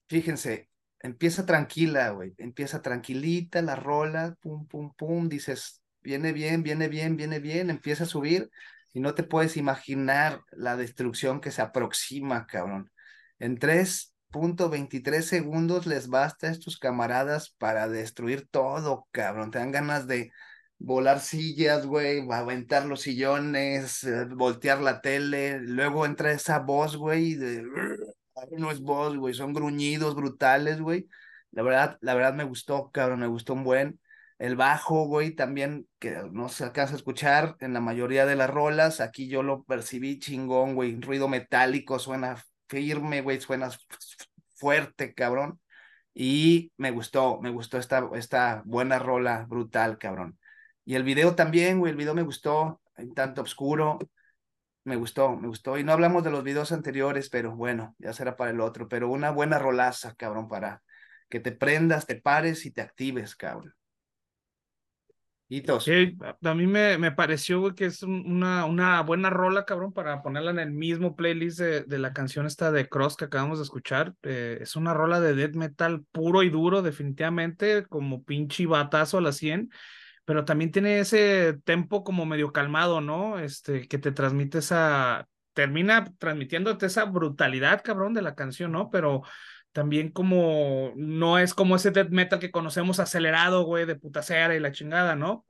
fíjense, empieza tranquila, güey, empieza tranquilita la rola, pum, pum, pum, dices, viene bien, viene bien, viene bien, empieza a subir y no te puedes imaginar la destrucción que se aproxima, cabrón. En 3.23 segundos les basta a estos camaradas para destruir todo, cabrón. Te dan ganas de volar sillas, güey, aventar los sillones, eh, voltear la tele. Luego entra esa voz, güey, de no es voz, güey, son gruñidos brutales, güey. La verdad, la verdad me gustó, cabrón, me gustó un buen. El bajo, güey, también, que no se alcanza a escuchar en la mayoría de las rolas. Aquí yo lo percibí chingón, güey. Ruido metálico, suena firme, güey, suena fuerte, cabrón. Y me gustó, me gustó esta, esta buena rola brutal, cabrón. Y el video también, güey, el video me gustó, en tanto oscuro. Me gustó, me gustó. Y no hablamos de los videos anteriores, pero bueno, ya será para el otro. Pero una buena rolaza, cabrón, para que te prendas, te pares y te actives, cabrón. Sí, a mí me, me pareció, que es una, una buena rola, cabrón, para ponerla en el mismo playlist de, de la canción esta de Cross que acabamos de escuchar. Eh, es una rola de death metal puro y duro, definitivamente, como pinche batazo a la 100, pero también tiene ese tempo como medio calmado, ¿no? Este, que te transmite esa, termina transmitiéndote esa brutalidad, cabrón, de la canción, ¿no? Pero también como no es como ese death metal que conocemos acelerado, güey, de putacera y la chingada, ¿no?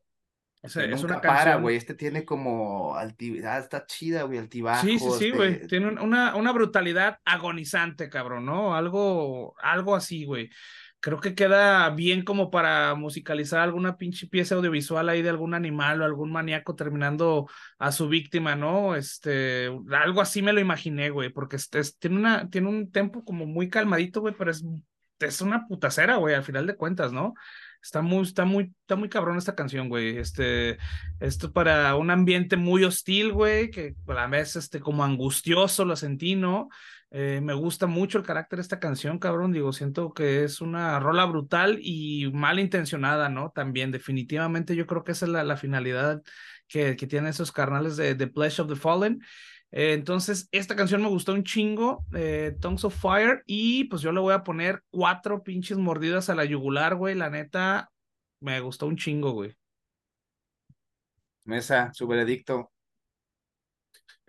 es una para, güey. Este tiene como altividad, ah, está chida, güey, altibajos. Sí, sí, sí, güey. Tiene una, una brutalidad agonizante, cabrón, ¿no? Algo, algo así, güey creo que queda bien como para musicalizar alguna pinche pieza audiovisual ahí de algún animal o algún maníaco terminando a su víctima, ¿no? Este, algo así me lo imaginé, güey, porque este, tiene, una, tiene un tempo como muy calmadito, güey, pero es, es una putacera, güey, al final de cuentas, ¿no? Está muy, está muy, está muy cabrón esta canción, güey. Este, esto para un ambiente muy hostil, güey, que a la vez, este, como angustioso lo sentí, ¿no? Eh, me gusta mucho el carácter de esta canción, cabrón. Digo, siento que es una rola brutal y mal intencionada, ¿no? También, definitivamente, yo creo que esa es la, finalidad que, que tienen esos carnales de The Pledge of the Fallen. Eh, entonces, esta canción me gustó un chingo, eh, Tongues of Fire, y pues yo le voy a poner cuatro pinches mordidas a la yugular, güey. La neta, me gustó un chingo, güey. Mesa, su veredicto.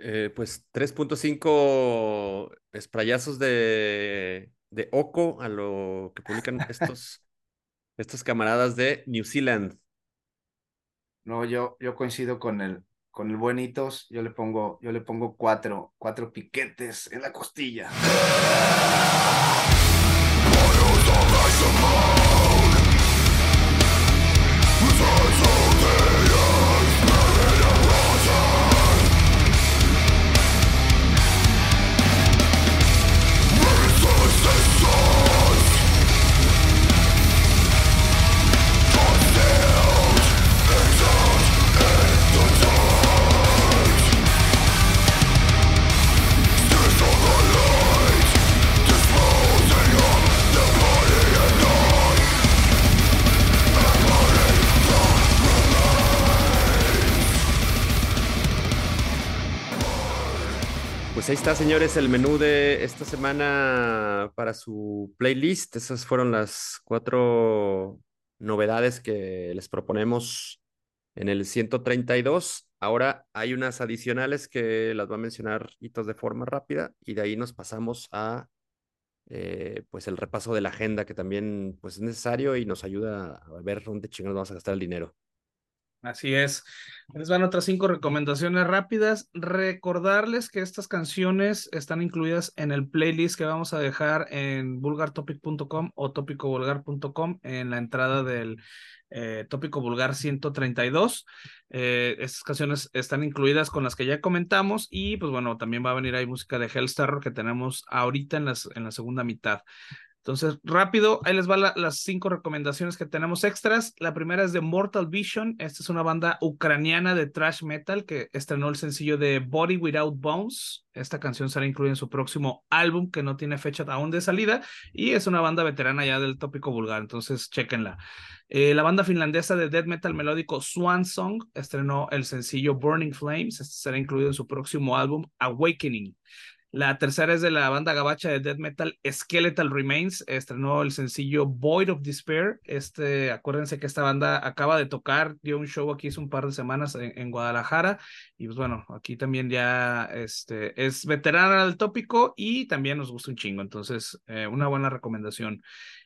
Eh, pues 3.5 esprayazos de, de Oco a lo que publican estos, estos camaradas de New Zealand. No, yo, yo coincido con el, con el buenitos, yo le pongo, yo le pongo cuatro, cuatro piquetes en la costilla. Está, señores, el menú de esta semana para su playlist. Esas fueron las cuatro novedades que les proponemos en el 132. Ahora hay unas adicionales que las va a mencionar Hitos de forma rápida y de ahí nos pasamos a eh, pues el repaso de la agenda que también pues es necesario y nos ayuda a ver dónde chingados vamos a gastar el dinero. Así es. Les van otras cinco recomendaciones rápidas. Recordarles que estas canciones están incluidas en el playlist que vamos a dejar en vulgartopic.com o topicovulgar.com en la entrada del eh, tópico vulgar 132. Eh, estas canciones están incluidas con las que ya comentamos y pues bueno, también va a venir ahí música de Hellstar que tenemos ahorita en, las, en la segunda mitad. Entonces, rápido, ahí les van las cinco recomendaciones que tenemos extras. La primera es de Mortal Vision. Esta es una banda ucraniana de thrash metal que estrenó el sencillo de Body Without Bones. Esta canción será incluida en su próximo álbum que no tiene fecha aún de salida y es una banda veterana ya del tópico vulgar, entonces chequenla. Eh, la banda finlandesa de death metal melódico Swan Song estrenó el sencillo Burning Flames. Este será incluido en su próximo álbum Awakening. La tercera es de la banda gabacha de death metal Skeletal Remains. Estrenó el sencillo Void of Despair. Este, acuérdense que esta banda acaba de tocar, dio un show aquí hace un par de semanas en, Guadalajara. Y pues bueno, aquí también ya este, es veterana del tópico y también nos gusta un chingo. Entonces, eh, una buena recomendación.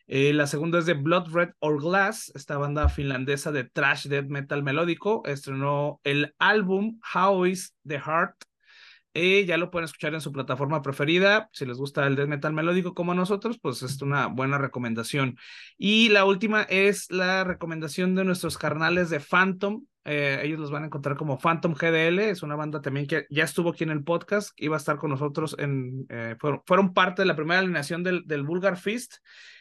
Eh, la segunda es de Blood Red or Glass, esta banda finlandesa de trash death metal melódico. Estrenó el álbum How is the Heart y ya lo pueden escuchar en su plataforma preferida. Si les gusta el death metal melódico como nosotros, pues es una buena recomendación. Y la última es la recomendación de nuestros carnales de Phantom. Eh, ellos los van a encontrar como Phantom GDL, es una banda también que ya estuvo aquí en el podcast, iba a estar con nosotros en, eh, fueron, parte de la primera alineación del, del Vulgar Fist,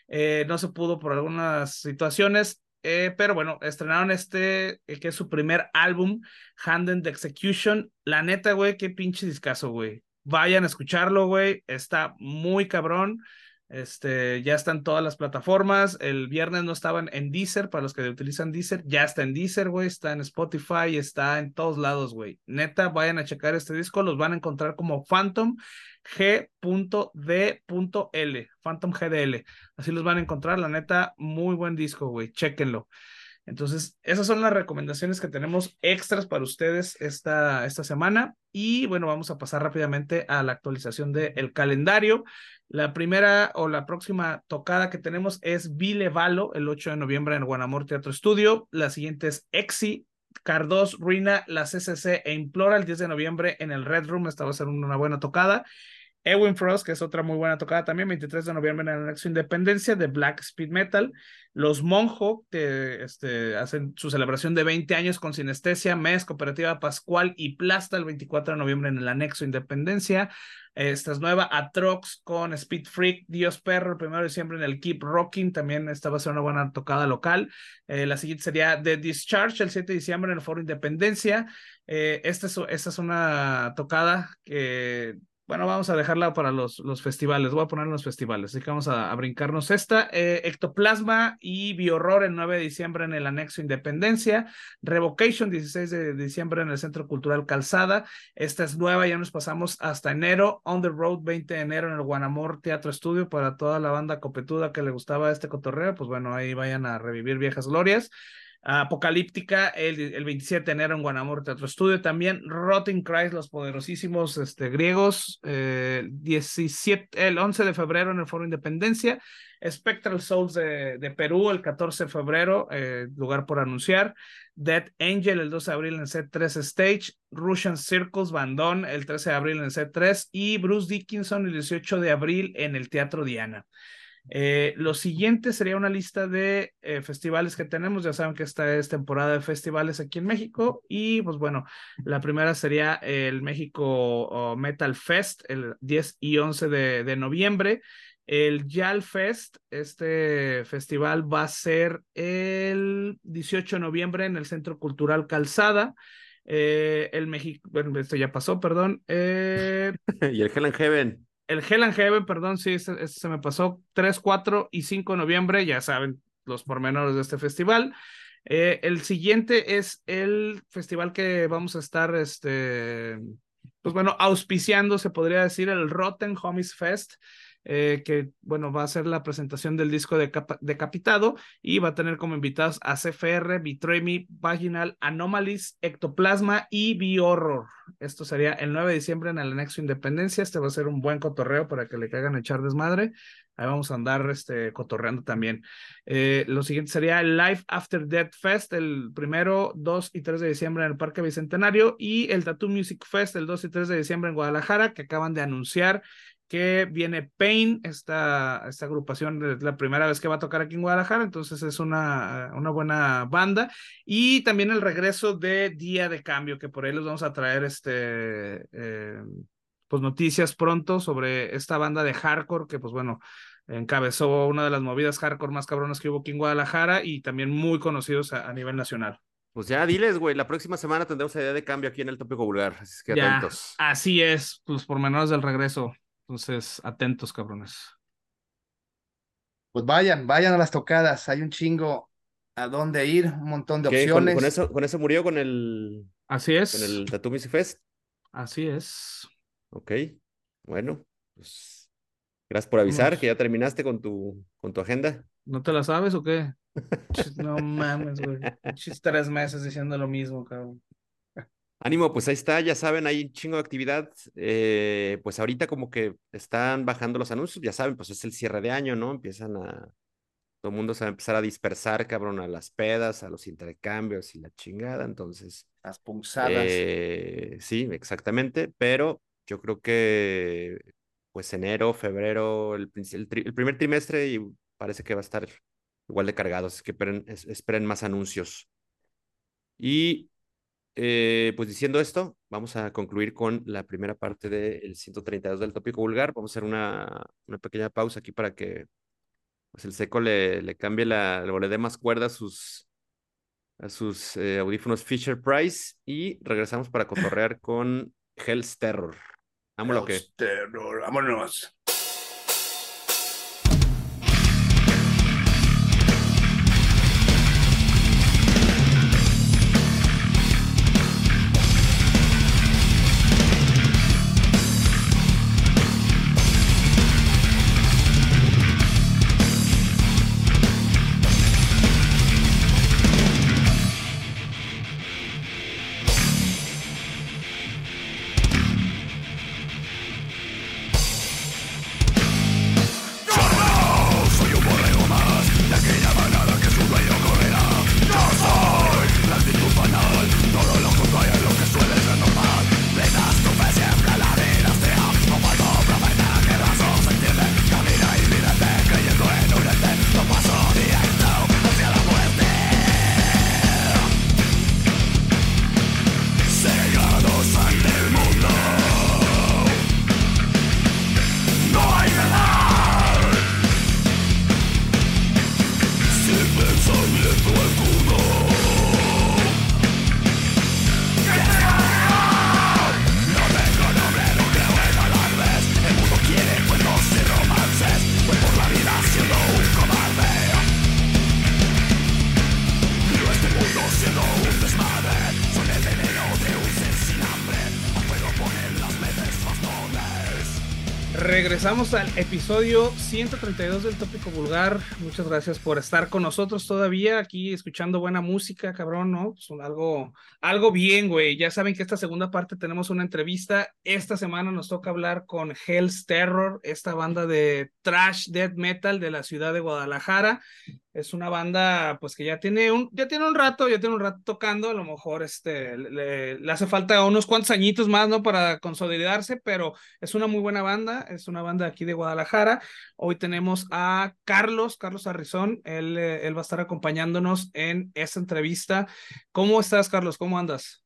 eh, no se pudo por algunas situaciones, eh, pero bueno, estrenaron este, eh, que es su primer álbum, Hand the Execution. La neta, güey, qué pinche discazo, güey. Vayan a escucharlo, güey. Está muy cabrón. Este, ya están todas las plataformas. El viernes no estaban en Deezer, para los que utilizan Deezer. Ya está en Deezer, güey. Está en Spotify, está en todos lados, güey. Neta, vayan a checar este disco. Los van a encontrar como Phantom G.D.L, Phantom GDL. Así los van a encontrar, la neta, muy buen disco, güey, chéquenlo. Entonces, esas son las recomendaciones que tenemos extras para ustedes esta, esta semana. Y bueno, vamos a pasar rápidamente a la actualización del calendario. La primera o la próxima tocada que tenemos es Vile Valo, el 8 de noviembre en Guanamor Teatro Estudio. La siguiente es Exi, Cardos, Ruina, la CCC e Implora el 10 de noviembre en el Red Room. Esta va a ser una buena tocada. Ewin Frost, que es otra muy buena tocada también, 23 de noviembre en el Anexo Independencia de Black Speed Metal. Los Monjo, que este, hacen su celebración de 20 años con Sinestesia, MES, Cooperativa Pascual y Plasta el 24 de noviembre en el Anexo Independencia. Esta es nueva, Atrox con Speed Freak, Dios Perro, el primero de diciembre en el Keep Rocking, también esta va a ser una buena tocada local. Eh, la siguiente sería The Discharge, el 7 de diciembre en el Foro Independencia. Eh, esta, es, esta es una tocada que bueno, vamos a dejarla para los, los festivales. Voy a poner los festivales. Así que vamos a, brincarnos esta. Eh, Ectoplasma y Biohorror el 9 de diciembre en el Anexo Independencia. Revocation, 16 de diciembre en el Centro Cultural Calzada. Esta es nueva, ya nos pasamos hasta enero. On the Road, 20 de enero en el Guanamor Teatro Estudio para toda la banda copetuda que le gustaba este cotorreo. Pues bueno, ahí vayan a revivir viejas glorias. Apocalíptica el, el, 27 de enero en Guanamor Teatro Estudio. También Rotten Christ, los poderosísimos este, griegos, eh, 17, el 11 de febrero en el Foro Independencia. Spectral Souls de, de Perú el 14 de febrero, eh, lugar por anunciar. Dead Angel el 12 de abril en C3 Stage. Russian Circles Bandón el 13 de abril en C3. Y Bruce Dickinson el 18 de abril en el Teatro Diana. Eh, lo siguiente sería una lista de eh, festivales que tenemos. Ya saben que esta es temporada de festivales aquí en México. Y pues bueno, la primera sería el México oh, Metal Fest, el 10 y 11 de, de noviembre. El YAL Fest, este festival va a ser el 18 de noviembre en el Centro Cultural Calzada. Eh, el México, bueno, esto ya pasó, perdón. y el Hell and Heaven el Hell and Heaven, perdón, sí, se me pasó, 3, 4 y 5 de noviembre, ya saben los pormenores de este festival. Eh, el siguiente es el festival que vamos a estar, este, pues bueno, auspiciando, se podría decir, el Rotten Homies Fest. Eh, que bueno, va a ser la presentación del disco de Decapitado y va a tener como invitados a CFR, Betray Vaginal, Anomalies, Ectoplasma y B-Horror. Esto sería el 9 de diciembre en el Anexo Independencia. Este va a ser un buen cotorreo para que le caigan a echar desmadre. Ahí vamos a andar este, cotorreando también. Eh, lo siguiente sería el Life After Death Fest, el primero, 2 y 3 de diciembre en el Parque Bicentenario, y el Tattoo Music Fest, el 2 y 3 de diciembre en Guadalajara, que acaban de anunciar que viene Pain, esta, esta agrupación es la primera vez que va a tocar aquí en Guadalajara, entonces es una, una buena banda. Y también el regreso de Día de Cambio, que por ahí les vamos a traer este, eh, pues noticias pronto sobre esta banda de hardcore que pues bueno, encabezó una de las movidas hardcore más cabronas que hubo aquí en Guadalajara y también muy conocidos a, nivel nacional. Pues ya diles, güey, la próxima semana tendremos idea de cambio aquí en el tópico vulgar, así que atentos. Así es, pues por menores del regreso. Entonces, atentos, cabrones. Pues vayan, vayan a las tocadas. Hay un chingo a dónde ir, un montón de opciones. ¿Con, eso, ¿Con eso murió con el. Así es. Con el Tattoo Music Fest. Así es. Ok. Bueno, pues. Gracias por avisar que ya terminaste con tu, con tu agenda. ¿No te la sabes o qué? no mames, güey. tres meses diciendo lo mismo, cabrón. Ánimo, pues ahí está, ya saben, hay un chingo de actividad. Eh, pues ahorita como que están bajando los anuncios, ya saben, pues es el cierre de año, ¿no? Empiezan a, todo el mundo se va a empezar a dispersar, cabrón, a las pedas, a los intercambios y la chingada, entonces. Las punzadas. Eh, sí, exactamente, pero yo creo que pues enero, febrero, el, el, primer trimestre y parece que va a estar igual de cargado, así que esperen, esperen más anuncios. Y eh, pues diciendo esto, vamos a concluir con la primera parte del 132 del tópico vulgar. Vamos a hacer una, pequeña pausa aquí para que pues el seco le, cambie la, le dé más cuerda a sus, eh, audífonos Fisher Price y regresamos para cotorrear con Hell's Terror. Hell's Terror, vámonos. Al episodio 132 del Tópico Vulgar. Muchas gracias por estar con nosotros todavía aquí escuchando buena música, cabrón, ¿no? Pues algo, algo bien, güey. Ya saben que esta segunda parte tenemos una entrevista. Esta semana nos toca hablar con Hell's Terror, esta banda de trash death metal de la ciudad de Guadalajara es una banda pues que ya tiene un ya tiene un rato ya tiene un rato tocando a lo mejor este le, hace falta unos cuantos añitos más no para consolidarse pero es una muy buena banda es una banda aquí de Guadalajara. Hoy tenemos a Carlos Carlos Arrizón él, eh, él va a estar acompañándonos en esta entrevista. Cómo estás Carlos cómo andas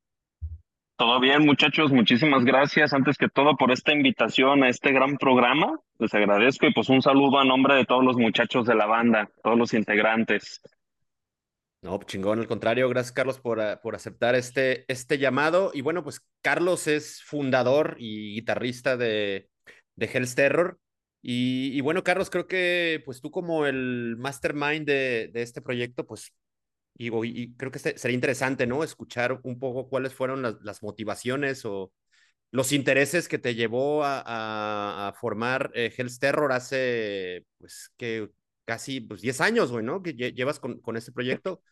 todo bien, muchachos, muchísimas gracias antes que todo por esta invitación a este gran programa. Les agradezco y pues un saludo a nombre de todos los muchachos de la banda, todos los integrantes. No, chingón, al contrario, gracias Carlos por, ah, por aceptar este, este llamado. Y bueno, pues Carlos es fundador y guitarrista de, de Hell's Terror. Y, y, bueno, Carlos, creo que pues tú como el mastermind de, de este proyecto, pues y, creo que sería interesante, ¿no? Escuchar un poco cuáles fueron las, motivaciones o los intereses que te llevó a, formar eh, Hell's Terror hace, pues, que casi pues, 10 años, güey, ¿no? Que llevas con, con este proyecto.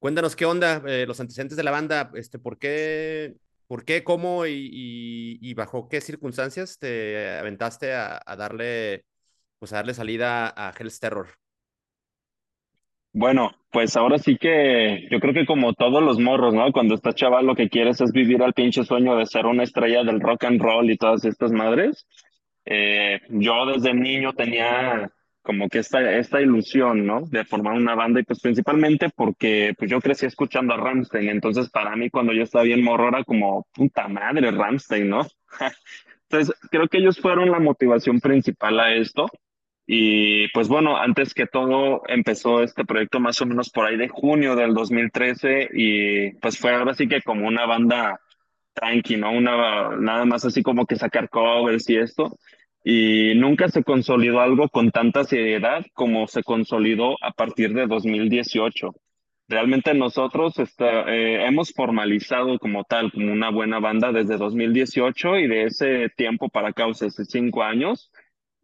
Cuéntanos qué onda, eh, los antecedentes de la banda, este, ¿por qué, por qué, cómo y, bajo qué circunstancias te aventaste a, a, darle, pues, a darle salida a Hell's Terror? Bueno, pues ahora sí que yo creo que como todos los morros, ¿no? Cuando estás chaval lo que quieres es vivir al pinche sueño de ser una estrella del rock and roll y todas estas madres. Eh, yo desde niño tenía como que esta, esta ilusión, ¿no? De formar una banda y pues principalmente porque pues yo crecí escuchando a Ramstein, entonces para mí cuando yo estaba bien morro era como puta madre Ramstein, ¿no? Entonces creo que ellos fueron la motivación principal a esto. Y pues bueno, antes que todo empezó este proyecto más o menos por ahí de junio del 2013 y pues fue ahora sí que como una banda tranqui, ¿no? Una, nada más así como que sacar covers y esto. Y nunca se consolidó algo con tanta seriedad como se consolidó a partir de 2018. Realmente nosotros eh, hemos formalizado como tal, como una buena banda desde 2018 y de ese tiempo para acá, o cinco años,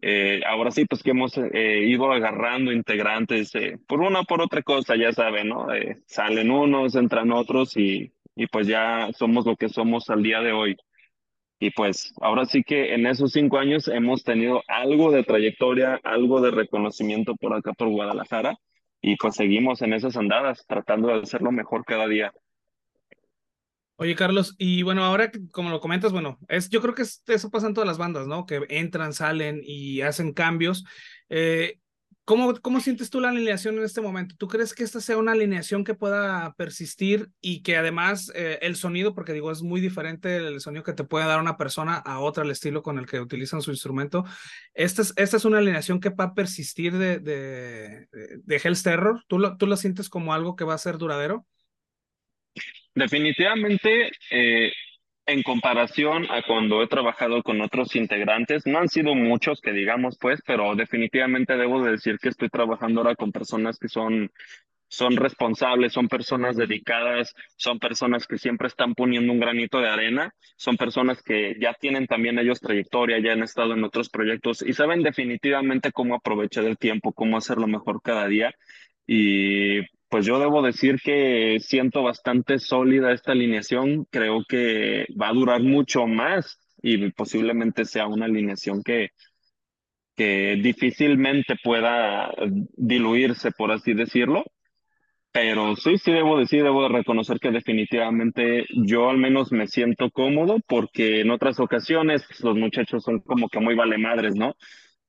eh, ahora sí, pues que hemos eh, ido agarrando integrantes eh, por una o por otra cosa, ya saben, ¿no? salen unos, entran otros y, y pues ya somos lo que somos al día de hoy. Y pues ahora sí que en esos cinco años hemos tenido algo de trayectoria, algo de reconocimiento por acá por Guadalajara y pues seguimos en esas andadas tratando de hacerlo mejor cada día. Oye, Carlos, y bueno, ahora como lo comentas, bueno, es, yo creo que eso pasa en todas las bandas, ¿no? Que entran, salen y hacen cambios. Eh, ¿cómo, ¿Cómo sientes tú la alineación en este momento? ¿Tú crees que esta sea una alineación que pueda persistir y que además eh, el sonido, porque digo, es muy diferente el sonido que te puede dar una persona a otra, el estilo con el que utilizan su instrumento? ¿Esta es, esta es una alineación que va a persistir de, de, de Hell's Terror? ¿Tú lo, ¿Tú lo sientes como algo que va a ser duradero? Definitivamente, eh, en comparación a cuando he trabajado con otros integrantes, no han sido muchos que digamos, pues, pero definitivamente debo de decir que estoy trabajando ahora con personas que son, son responsables, son personas dedicadas, son personas que siempre están poniendo un granito de arena, son personas que ya tienen también ellos trayectoria, ya han estado en otros proyectos y saben definitivamente cómo aprovechar el tiempo, cómo hacerlo mejor cada día. Y pues yo debo decir que siento bastante sólida esta alineación. Creo que va a durar mucho más y posiblemente sea una alineación que, que difícilmente pueda diluirse, por así decirlo. Pero sí, sí debo decir, debo de reconocer que definitivamente yo al menos me siento cómodo porque en otras ocasiones los muchachos son como que muy vale madres, ¿no?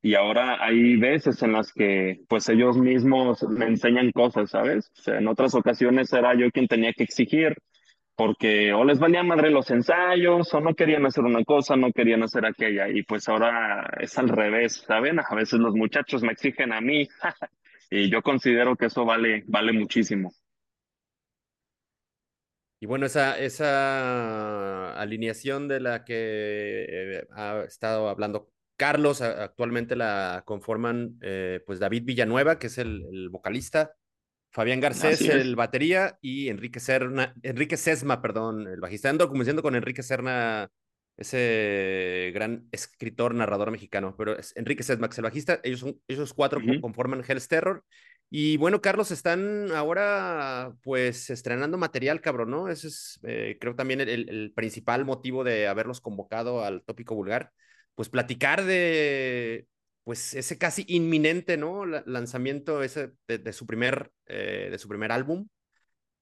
Y ahora hay veces en las que pues ellos mismos me enseñan cosas, ¿sabes? O sea, en otras ocasiones era yo quien tenía que exigir porque o les valía madre los ensayos o no querían hacer una cosa, no querían hacer aquella y pues ahora es al revés, ¿saben? A veces los muchachos me exigen a mí y yo considero que eso vale, vale muchísimo. Y bueno, esa, esa alineación de la que eh, ha estado hablando Carlos actualmente la conforman eh, pues David Villanueva, que es el, vocalista, Fabián Garcés, el batería, y Enrique Serna, Enrique Sesma, perdón, el bajista. Ando convenciendo con Enrique Serna, ese gran escritor, narrador mexicano, pero es Enrique Sesma, que es el bajista. Ellos, son, ellos cuatro conforman Hell's Terror. Y bueno, Carlos, están ahora pues estrenando material, cabrón, ¿no? Ese es, eh, creo, también el principal motivo de haberlos convocado al tópico vulgar pues platicar de pues ese casi inminente, ¿no? lanzamiento ese de, su primer, eh, de su primer álbum.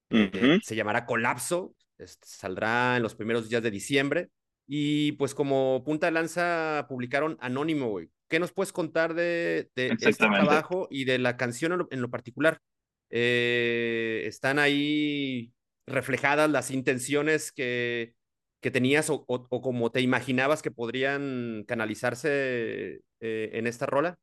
Eh, se llamará Colapso, saldrá en los primeros días de diciembre. Y pues como punta de lanza publicaron Anónimo, güey. ¿Qué nos puedes contar de, de este trabajo y de la canción en lo, particular? Eh, están ahí reflejadas las intenciones que que tenías o, como te imaginabas que podrían canalizarse eh, en esta rola?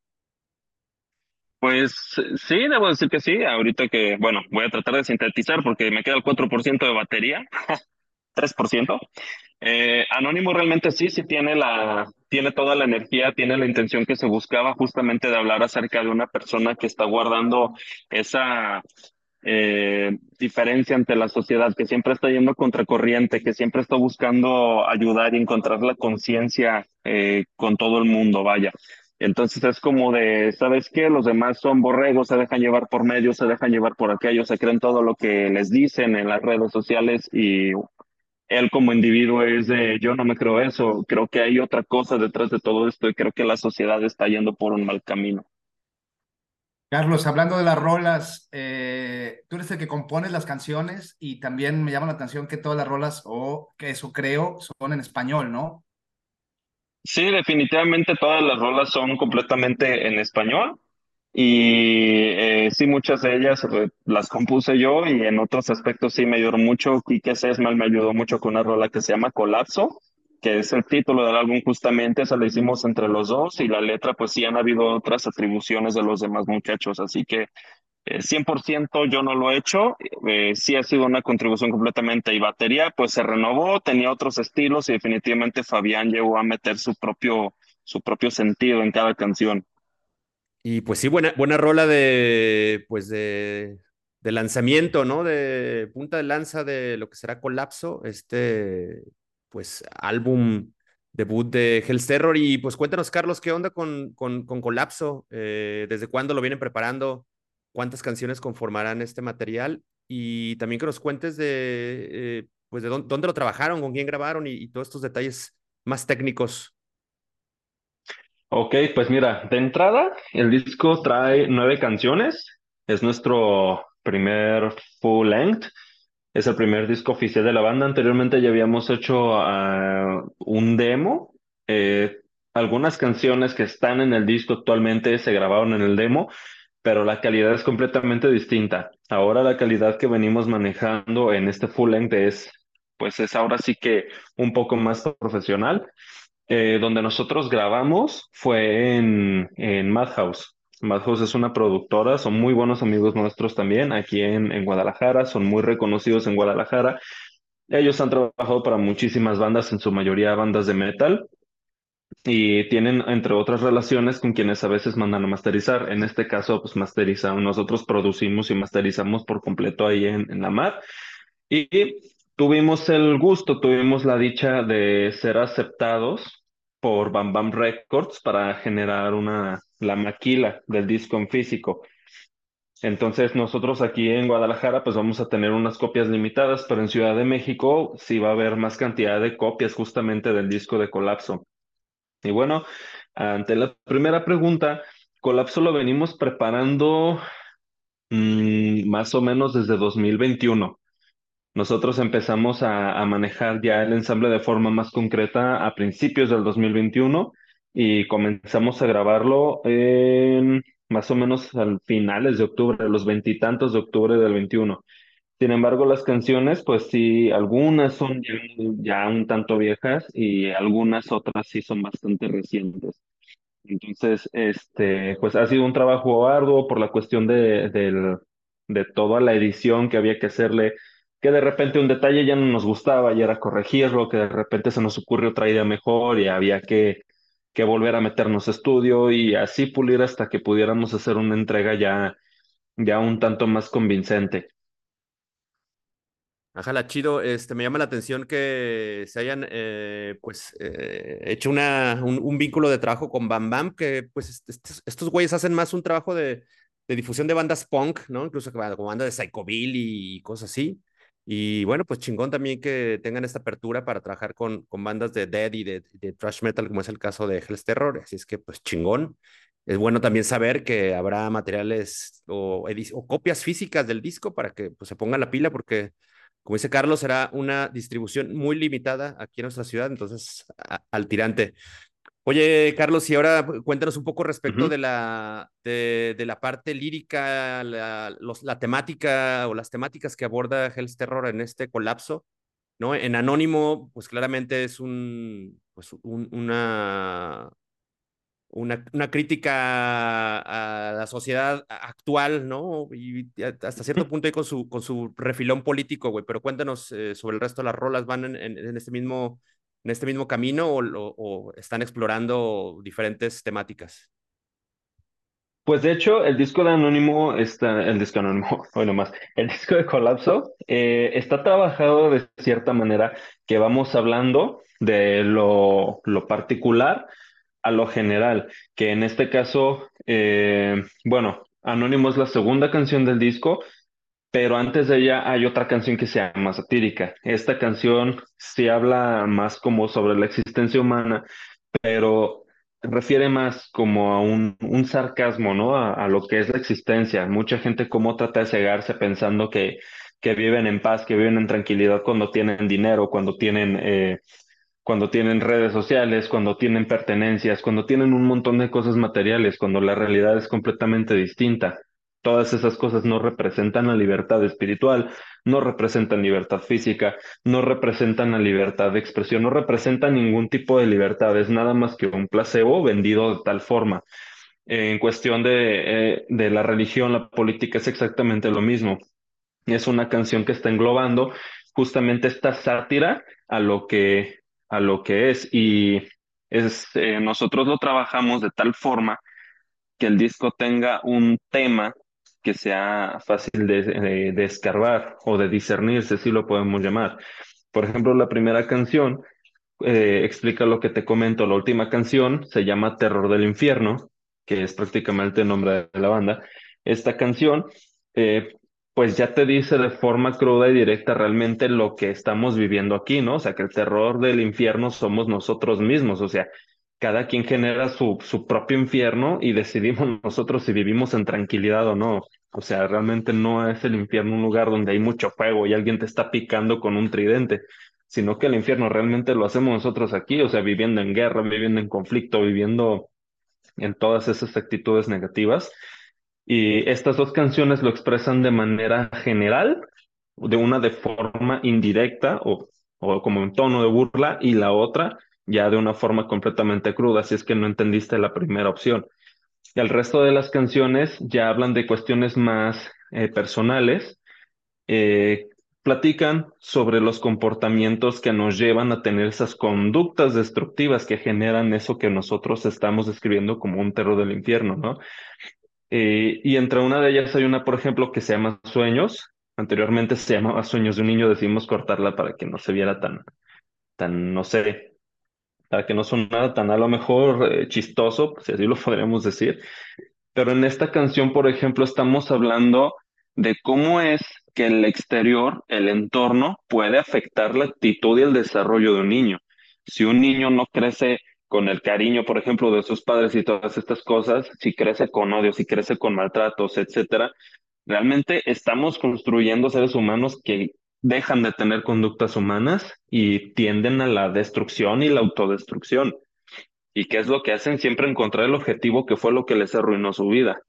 Pues sí, debo decir que sí. Ahorita que, bueno, voy a tratar de sintetizar porque me queda el 4% de batería, 3%. Eh, Anónimo realmente sí, sí tiene la, tiene toda la energía, tiene la intención que se buscaba justamente de hablar acerca de una persona que está guardando esa, eh, diferencia ante la sociedad, que siempre está yendo contracorriente, que siempre está buscando ayudar y encontrar la conciencia eh, con todo el mundo, vaya. Entonces es como de, ¿sabes qué? Los demás son borregos, se dejan llevar por medios, se dejan llevar por aquello, se creen todo lo que les dicen en las redes sociales y él como individuo es de, yo no me creo eso, creo que hay otra cosa detrás de todo esto y creo que la sociedad está yendo por un mal camino. Carlos, hablando de las rolas, eh, tú eres el que compones las canciones y también me llama la atención que todas las rolas, o que eso creo, son en español, ¿no? Sí, definitivamente todas las rolas son completamente en español y eh, sí, muchas de ellas eh, las compuse yo y en otros aspectos sí me ayudó mucho. Quique Sesmal me ayudó mucho con una rola que se llama Colapso que es el título del álbum justamente, esa lo hicimos entre los dos y la letra pues sí han habido otras atribuciones de los demás muchachos, así que 100% eh, yo no lo he hecho, eh, sí ha sido una contribución completamente y batería pues se renovó, tenía otros estilos y definitivamente Fabián llegó a meter su propio, su propio sentido en cada canción. Y pues sí, buena, buena rola de, pues de, de lanzamiento, ¿no? De punta de lanza de lo que será Colapso, este pues álbum debut de Hell's Terror. Y pues cuéntanos, Carlos, ¿qué onda con, con, con Colapso? Eh, ¿Desde cuándo lo vienen preparando? ¿Cuántas canciones conformarán este material? Y también que nos cuentes de, eh, pues de dónde, lo trabajaron, con quién grabaron y, todos estos detalles más técnicos. Ok, pues mira, de entrada, el disco trae nueve canciones. Es nuestro primer full length. Es el primer disco oficial de la banda. Anteriormente ya habíamos hecho ah, un demo. Eh, algunas canciones que están en el disco actualmente se grabaron en el demo, pero la calidad es completamente distinta. Ahora la calidad que venimos manejando en este full length es, pues es ahora sí que un poco más profesional. Eh, donde nosotros grabamos fue en, en Madhouse. Madhouse es una productora, son muy buenos amigos nuestros también aquí en, en Guadalajara, son muy reconocidos en Guadalajara. Ellos han trabajado para muchísimas bandas, en su mayoría bandas de metal, y tienen, entre otras relaciones, con quienes a veces mandan a masterizar. En este caso, pues masterizamos, nosotros producimos y masterizamos por completo ahí en, en la mar. Y tuvimos el gusto, tuvimos la dicha de ser aceptados por Bam Bam Records para generar una, la maquila del disco en físico. Entonces nosotros aquí en Guadalajara pues vamos a tener unas copias limitadas, pero en Ciudad de México sí va a haber más cantidad de copias justamente del disco de Colapso. Y bueno, ante la primera pregunta, Colapso lo venimos preparando mmm, más o menos desde 2021. Nosotros empezamos a, a, manejar ya el ensamble de forma más concreta a principios del 2021 y comenzamos a grabarlo en más o menos al finales de octubre, los veintitantos de octubre del 21. Sin embargo, las canciones, pues sí, algunas son ya, un tanto viejas y algunas otras sí son bastante recientes. Entonces, este, pues ha sido un trabajo arduo por la cuestión de, de, de toda la edición que había que hacerle, que de repente un detalle ya no nos gustaba y era corregirlo, que de repente se nos ocurrió otra idea mejor y había que que volver a meternos a estudio y así pulir hasta que pudiéramos hacer una entrega ya, ya un tanto más convincente. Ajá, chido. Este, me llama la atención que se hayan eh, pues eh, hecho una, un, vínculo de trabajo con Bam Bam, que pues estos, estos güeyes hacen más un trabajo de, de, difusión de bandas punk, ¿no? Incluso como banda de Psychobilly y cosas así. Y bueno, pues chingón también que tengan esta apertura para trabajar con, con bandas de dead y de, de thrash metal, como es el caso de Hell's Terror. Así es que, pues chingón. Es bueno también saber que habrá materiales o, o copias físicas del disco para que pues, se ponga la pila, porque, como dice Carlos, será una distribución muy limitada aquí en nuestra ciudad, entonces al tirante. Oye, Carlos, y ahora cuéntanos un poco respecto uh -huh. de, la, de, de, la parte lírica, la, los, la, temática o las temáticas que aborda Hell's Terror en este colapso, ¿no? En Anónimo, pues claramente es un, pues un, una, una, una, crítica a la sociedad actual, ¿no? Y hasta cierto punto ahí con su, con su refilón político, güey, pero cuéntanos eh, sobre el resto de las rolas, ¿van en, en, en este mismo en este mismo camino o, o, están explorando diferentes temáticas? Pues de hecho, el disco de Anónimo está, el disco Anónimo, bueno más, el disco de Colapso eh, está trabajado de cierta manera que vamos hablando de lo, lo particular a lo general, que en este caso, eh, bueno, Anónimo es la segunda canción del disco, pero antes de ella hay otra canción que se llama Satírica. Esta canción sí habla más como sobre la existencia humana, pero refiere más como a un, sarcasmo, ¿no? A, a, lo que es la existencia. Mucha gente como trata de cegarse pensando que, que viven en paz, que viven en tranquilidad cuando tienen dinero, cuando tienen, eh, cuando tienen redes sociales, cuando tienen pertenencias, cuando tienen un montón de cosas materiales, cuando la realidad es completamente distinta. Todas esas cosas no representan la libertad espiritual, no representan libertad física, no representan la libertad de expresión, no representan ningún tipo de libertad, es nada más que un placebo vendido de tal forma. En cuestión de, eh, de la religión, la política es exactamente lo mismo. Es una canción que está englobando justamente esta sátira a lo que, a lo que es y es, eh, nosotros lo trabajamos de tal forma que el disco tenga un tema que sea fácil de, de, escarbar o de discernir, si lo podemos llamar. Por ejemplo, la primera canción eh, explica lo que te comento. La última canción se llama Terror del Infierno, que es prácticamente el nombre de la banda. Esta canción, eh, pues ya te dice de forma cruda y directa realmente lo que estamos viviendo aquí, ¿no? O sea, que el terror del infierno somos nosotros mismos, o sea, cada quien genera su, su propio infierno y decidimos nosotros si vivimos en tranquilidad o no. O sea, realmente no es el infierno un lugar donde hay mucho fuego y alguien te está picando con un tridente, sino que el infierno realmente lo hacemos nosotros aquí, o sea, viviendo en guerra, viviendo en conflicto, viviendo en todas esas actitudes negativas. Y estas dos canciones lo expresan de manera general, de una de forma indirecta o, o como un tono de burla, y la otra ya de una forma completamente cruda, si es que no entendiste la primera opción. El resto de las canciones ya hablan de cuestiones más eh, personales, eh, platican sobre los comportamientos que nos llevan a tener esas conductas destructivas que generan eso que nosotros estamos describiendo como un terror del infierno, ¿no? Eh, y entre una de ellas hay una, por ejemplo, que se llama Sueños. Anteriormente se llamaba Sueños de un niño, decimos cortarla para que no se viera tan, tan, no sé, que no sonara tan a lo mejor eh, chistoso, si así lo podríamos decir. Pero en esta canción, por ejemplo, estamos hablando de cómo es que el exterior, el entorno, puede afectar la actitud y el desarrollo de un niño. Si un niño no crece con el cariño, por ejemplo, de sus padres y todas estas cosas, si crece con odio, si crece con maltratos, etcétera, realmente estamos construyendo seres humanos que dejan de tener conductas humanas y tienden a la destrucción y la autodestrucción. ¿Y qué es lo que hacen? Siempre encontrar el objetivo que fue lo que les arruinó su vida.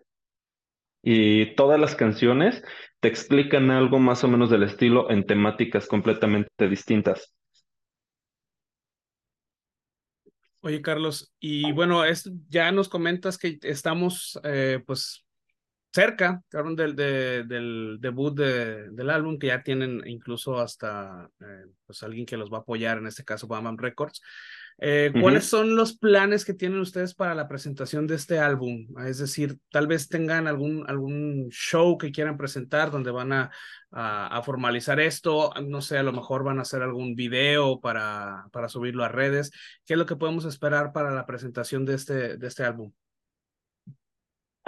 Y todas las canciones te explican algo más o menos del estilo en temáticas completamente distintas. Oye, Carlos, y bueno, es, ya nos comentas que estamos eh, pues cerca, cabrón, del, del debut de, del álbum, que ya tienen incluso hasta eh, pues alguien que los va a apoyar, en este caso Bam Records. Eh, ¿Cuáles son los planes que tienen ustedes para la presentación de este álbum? Es decir, tal vez tengan algún, algún show que quieran presentar donde van a, a, formalizar esto. No sé, a lo mejor van a hacer algún video para, para subirlo a redes. ¿Qué es lo que podemos esperar para la presentación de este, de este álbum?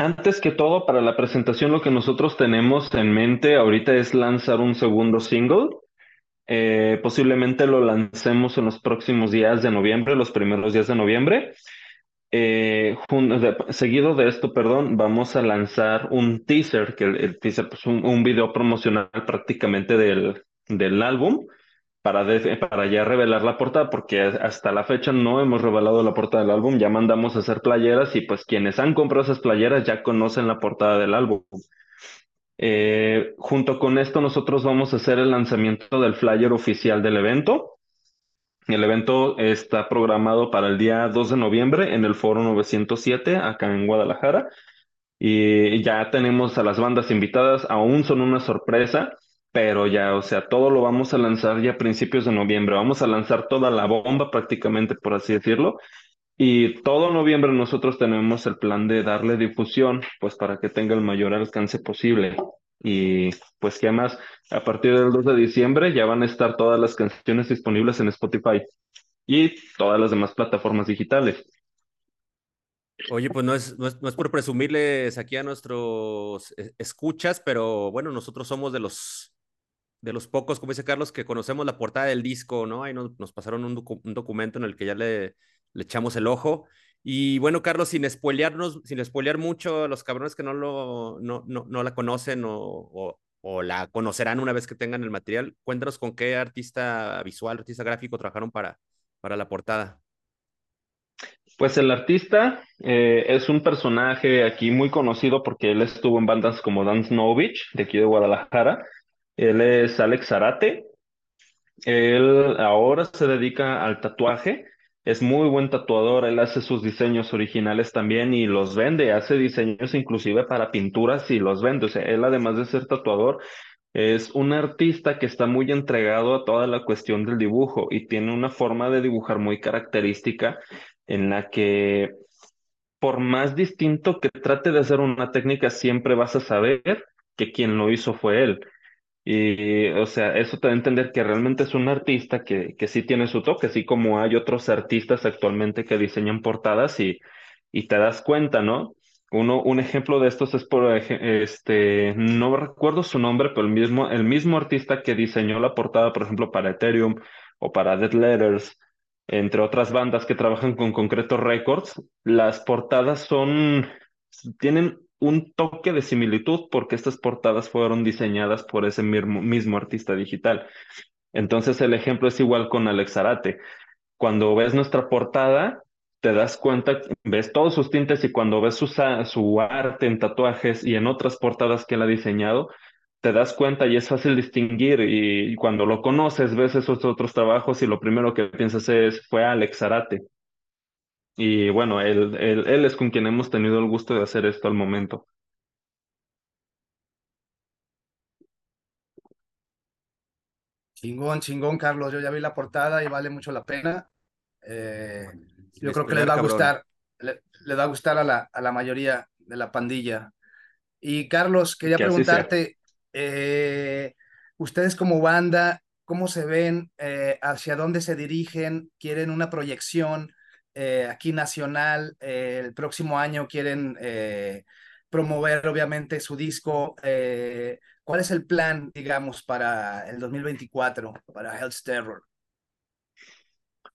Antes que todo, para la presentación lo que nosotros tenemos en mente ahorita es lanzar un segundo single. Eh, posiblemente lo lancemos en los próximos días de noviembre, los primeros días de noviembre. Eh, seguido de esto, perdón, vamos a lanzar un teaser, que el, teaser, pues un, un, video promocional prácticamente del, del álbum para, para ya revelar la portada, porque hasta la fecha no hemos revelado la portada del álbum, ya mandamos a hacer playeras y pues quienes han comprado esas playeras ya conocen la portada del álbum. Eh, junto con esto nosotros vamos a hacer el lanzamiento del flyer oficial del evento. El evento está programado para el día 2 de noviembre en el Foro 907 acá en Guadalajara. Y ya tenemos a las bandas invitadas, aún son una sorpresa pero ya, o sea, todo lo vamos a lanzar ya a principios de noviembre. Vamos a lanzar toda la bomba prácticamente, por así decirlo. Y todo noviembre nosotros tenemos el plan de darle difusión, pues para que tenga el mayor alcance posible. Y pues que además, a partir del 2 de diciembre ya van a estar todas las canciones disponibles en Spotify y todas las demás plataformas digitales. Oye, pues no es, no es, no es por presumirles aquí a nuestros eh, escuchas, pero bueno, nosotros somos de los de los pocos, como dice Carlos, que conocemos la portada del disco, ¿no? Ahí nos, nos pasaron un, documento en el que ya le, le, echamos el ojo. Y bueno, Carlos, sin spoilearnos, sin spoilear mucho, los cabrones que no, lo, no, no, no la conocen o, o, la conocerán una vez que tengan el material, cuéntanos con qué artista visual, artista gráfico trabajaron para, para la portada. Pues el artista eh, es un personaje aquí muy conocido porque él estuvo en bandas como Dance Novich, de aquí de Guadalajara, él es Alex Zarate. Él ahora se dedica al tatuaje. Es muy buen tatuador. Él hace sus diseños originales también y los vende. Hace diseños inclusive para pinturas y los vende. O sea, él además de ser tatuador, es un artista que está muy entregado a toda la cuestión del dibujo y tiene una forma de dibujar muy característica en la que por más distinto que trate de hacer una técnica, siempre vas a saber que quien lo hizo fue él. Y, o sea, eso te da a entender que realmente es un artista que, que sí tiene su toque, así como hay otros artistas actualmente que diseñan portadas y, y te das cuenta, ¿no? Uno, un ejemplo de estos es por, este, no recuerdo su nombre, pero el mismo, el mismo artista que diseñó la portada, por ejemplo, para Ethereum o para Dead Letters, entre otras bandas que trabajan con Concreto Records, las portadas son, tienen un toque de similitud porque estas portadas fueron diseñadas por ese mismo, mismo artista digital. Entonces el ejemplo es igual con Alex Arate. Cuando ves nuestra portada, te das cuenta, ves todos sus tintes y cuando ves su, su arte en tatuajes y en otras portadas que él ha diseñado, te das cuenta y es fácil distinguir y, cuando lo conoces ves esos otros trabajos y lo primero que piensas es fue Alex Arate. Y bueno, él, él, él es con quien hemos tenido el gusto de hacer esto al momento. Chingón, chingón, Carlos. Yo ya vi la portada y vale mucho la pena. Eh, yo creo que les va a gustar, le, va a gustar a la, a la mayoría de la pandilla. Y Carlos, quería preguntarte, eh, ustedes como banda, ¿cómo se ven? Eh, ¿Hacia dónde se dirigen? ¿Quieren una proyección aquí nacional? el próximo año quieren promover obviamente su disco. ¿Cuál es el plan, digamos, para el 2024, para Health Terror?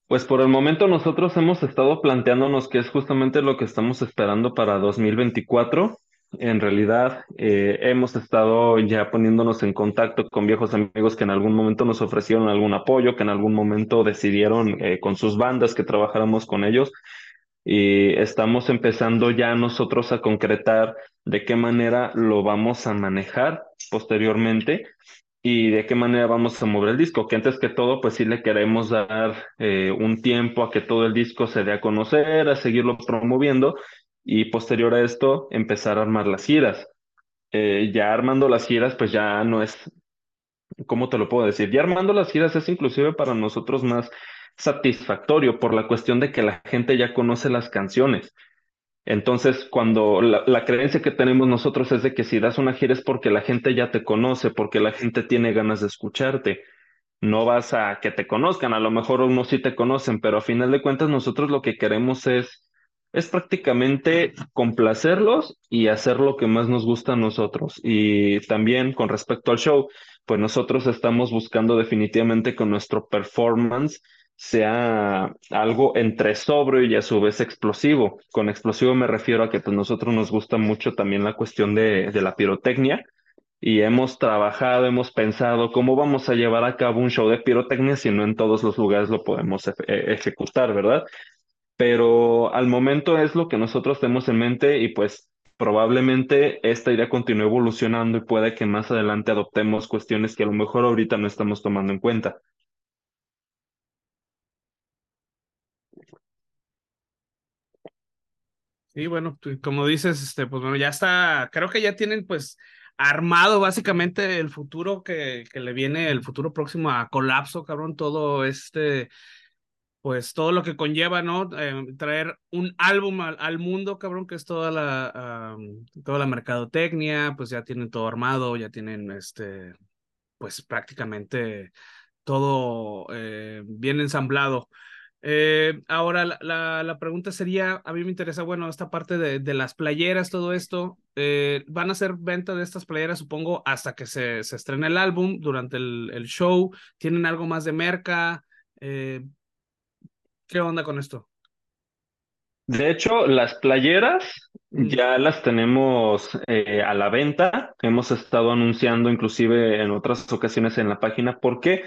Pues por el momento nosotros hemos estado planteándonos que es justamente lo que estamos esperando para 2024. En realidad, eh, hemos estado ya poniéndonos en contacto con viejos amigos que en algún momento nos ofrecieron algún apoyo, que en algún momento decidieron eh, con sus bandas que trabajáramos con ellos. Y estamos empezando ya nosotros a concretar de qué manera lo vamos a manejar posteriormente y de qué manera vamos a mover el disco, que antes que todo, pues sí le queremos dar eh, un tiempo a que todo el disco se dé a conocer, a seguirlo promoviendo y posterior a esto empezar a armar las giras. Eh, ya armando las giras, pues ya no es, ¿cómo te lo puedo decir? Ya armando las giras es inclusive para nosotros más satisfactorio por la cuestión de que la gente ya conoce las canciones. Entonces, cuando la, creencia que tenemos nosotros es de que si das una gira es porque la gente ya te conoce, porque la gente tiene ganas de escucharte. No vas a que te conozcan, a lo mejor unos sí te conocen, pero a final de cuentas nosotros lo que queremos es, es prácticamente complacerlos y hacer lo que más nos gusta a nosotros. Y también con respecto al show, pues nosotros estamos buscando definitivamente con nuestro performance sea algo entre sobrio y a su vez explosivo. Con explosivo me refiero a que pues nosotros nos gusta mucho también la cuestión de, de la pirotecnia y hemos trabajado, hemos pensado cómo vamos a llevar a cabo un show de pirotecnia si no en todos los lugares lo podemos e, ejecutar, ¿verdad? Pero al momento es lo que nosotros tenemos en mente y pues probablemente esta idea continúe evolucionando y puede que más adelante adoptemos cuestiones que a lo mejor ahorita no estamos tomando en cuenta. Sí, bueno, como dices, este, pues bueno, ya está, creo que ya tienen pues armado básicamente el futuro que, que le viene, el futuro próximo a colapso, cabrón, todo este, pues todo lo que conlleva, ¿no? Eh, traer un álbum al, mundo, cabrón, que es toda la, toda la mercadotecnia, pues ya tienen todo armado, ya tienen, este, pues prácticamente todo eh, bien ensamblado. Eh, ahora, la, la, pregunta sería, a mí me interesa, bueno, esta parte de, de las playeras, todo esto, ¿van a hacer venta de estas playeras, supongo, hasta que se, se estrene el álbum, durante el, el, show? ¿Tienen algo más de merca? Eh, ¿Qué onda con esto? De hecho, las playeras mm. ya las tenemos a la venta. Hemos estado anunciando inclusive en otras ocasiones en la página. ¿Por qué?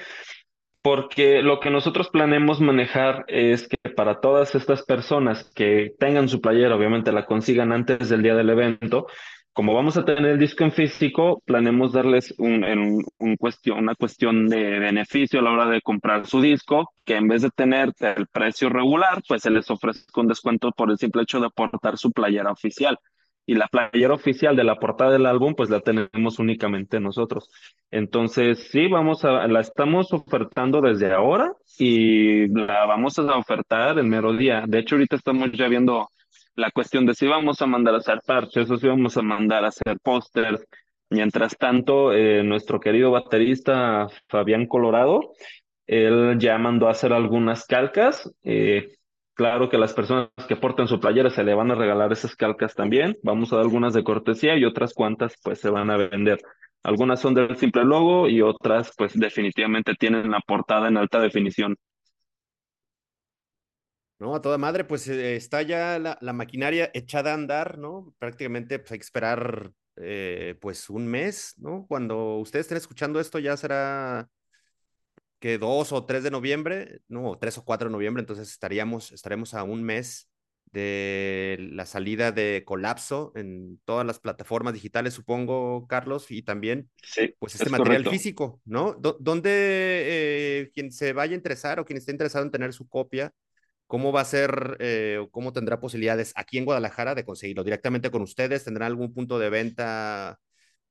porque lo que nosotros planeamos manejar es que para todas estas personas que tengan su playera, obviamente la consigan antes del día del evento, como vamos a tener el disco en físico, planeamos darles un, cuestión, una cuestión de beneficio a la hora de comprar su disco, que en vez de tener el precio regular, pues se les ofrece un descuento por el simple hecho de aportar su playera oficial y la playera oficial de la portada del álbum, pues la tenemos únicamente nosotros. Entonces, sí, vamos a, la estamos ofertando desde ahora y la vamos a ofertar el mero día. De hecho, ahorita estamos ya viendo la cuestión de si vamos a mandar a hacer parches o si vamos a mandar a hacer pósters. Mientras tanto, eh, nuestro querido baterista Fabián Colorado, él ya mandó a hacer algunas calcas. Eh, Claro que las personas que porten su playera se le van a regalar esas calcas también. Vamos a dar algunas de cortesía y otras cuantas pues se van a vender. Algunas son del simple logo y otras pues definitivamente tienen la portada en alta definición. No, a toda madre, pues eh, está ya la, la, maquinaria echada a andar, ¿no? Prácticamente pues hay que esperar eh, pues un mes, ¿no? Cuando ustedes estén escuchando esto ya será que 2 o 3 de noviembre, no, 3 o 4 de noviembre, entonces estaríamos, estaremos a un mes de la salida de Colapso en todas las plataformas digitales, supongo, Carlos, y también sí, pues este material correcto. físico, ¿no? D ¿Dónde eh, quien se vaya a interesar o quien esté interesado en tener su copia, cómo va a ser eh, cómo tendrá posibilidades aquí en Guadalajara de conseguirlo directamente con ustedes? ¿Tendrán algún punto de venta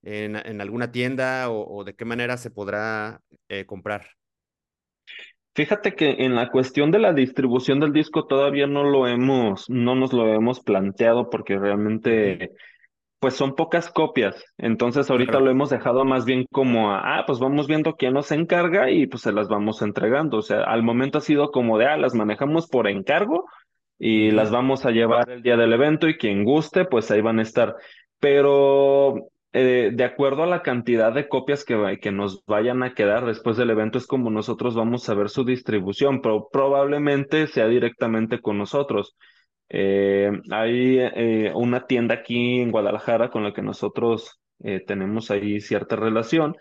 en, en alguna tienda o, o, de qué manera se podrá eh, comprar? Fíjate que en la cuestión de la distribución del disco todavía no lo hemos, no nos lo hemos planteado porque realmente, pues son pocas copias. Entonces ahorita Claro. lo hemos dejado más bien como a, ah, pues vamos viendo quién nos encarga y pues se las vamos entregando. O sea, al momento ha sido como de, ah, las manejamos por encargo y las vamos a llevar el día del evento y quien guste, pues ahí van a estar. Pero eh, de acuerdo a la cantidad de copias que, que nos vayan a quedar después del evento, es como nosotros vamos a ver su distribución, pero probablemente sea directamente con nosotros. Eh, hay eh, una tienda aquí en Guadalajara con la que nosotros eh, tenemos ahí cierta relación.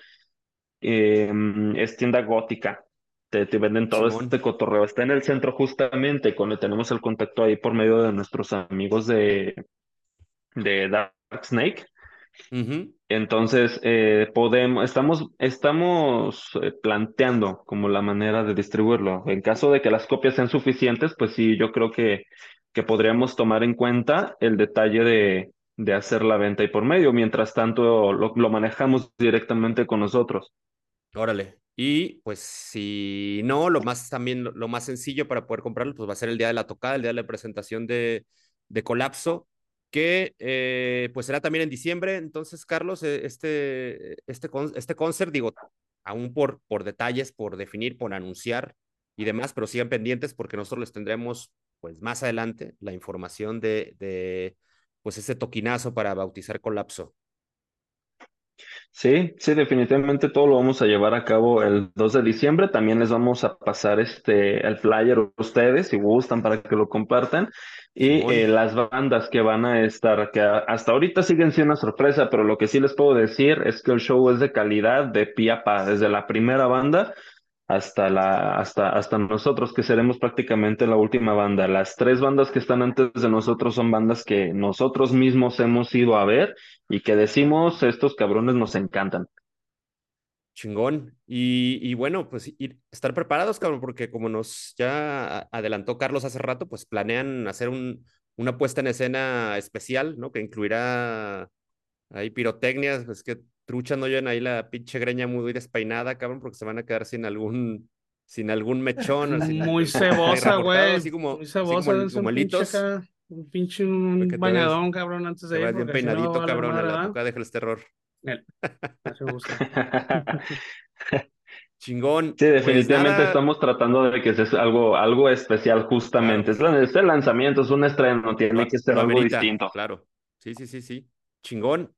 eh, es tienda gótica. Te, te venden todo Simón. este cotorreo. Está en el centro justamente, con tenemos el contacto ahí por medio de nuestros amigos de, de Dark Snake. Entonces, eh, podemos, estamos, estamos eh, planteando como la manera de distribuirlo. En caso de que las copias sean suficientes, pues sí, yo creo que, que podríamos tomar en cuenta el detalle de, de hacer la venta y por medio. Mientras tanto, lo, lo manejamos directamente con nosotros. Órale. Y pues si no, lo más también, lo, más sencillo para poder comprarlo, pues va a ser el día de la tocada, el día de la presentación de, de Colapso, que eh, pues será también en diciembre. Entonces, Carlos, eh, este, este, este concert, digo, aún por, por detalles, por definir, por anunciar y demás, pero sigan pendientes porque nosotros les tendremos pues más adelante la información de, de pues ese toquinazo para bautizar Colapso. Sí, sí, definitivamente todo lo vamos a llevar a cabo el 2 de diciembre. También les vamos a pasar este el flyer a ustedes si gustan para que lo compartan. Y eh, las bandas que van a estar, que hasta ahorita siguen siendo una sorpresa, pero lo que sí les puedo decir es que el show es de calidad de pie a pa, desde la primera banda hasta la, hasta, hasta nosotros, que seremos prácticamente la última banda. Las tres bandas que están antes de nosotros son bandas que nosotros mismos hemos ido a ver y que decimos, estos cabrones nos encantan. Chingón. Y, y bueno, pues ir, estar preparados, cabrón, porque como nos ya adelantó Carlos hace rato, pues planean hacer un, una puesta en escena especial, ¿no? Que incluirá ahí pirotecnias, pues que trucha no lleven ahí la pinche greña muy despeinada, cabrón, porque se van a quedar sin algún, sin algún mechón, sin Muy cebosa, güey. así como, Muy así cebosa, como, dense como un pinche acá, un pinche un bañadón, cabrón, antes te de ir, bien si no peinadito, vale cabrón, a la ¿verdad? tocada de el terror. No gusta. Chingón. Sí, Pues definitivamente nada, estamos tratando de que sea algo, algo especial justamente. Es, claro. la- es el lanzamiento, es un estreno, tiene que ser lo algo amerita, distinto. claro. Sí, sí, sí, sí. Chingón.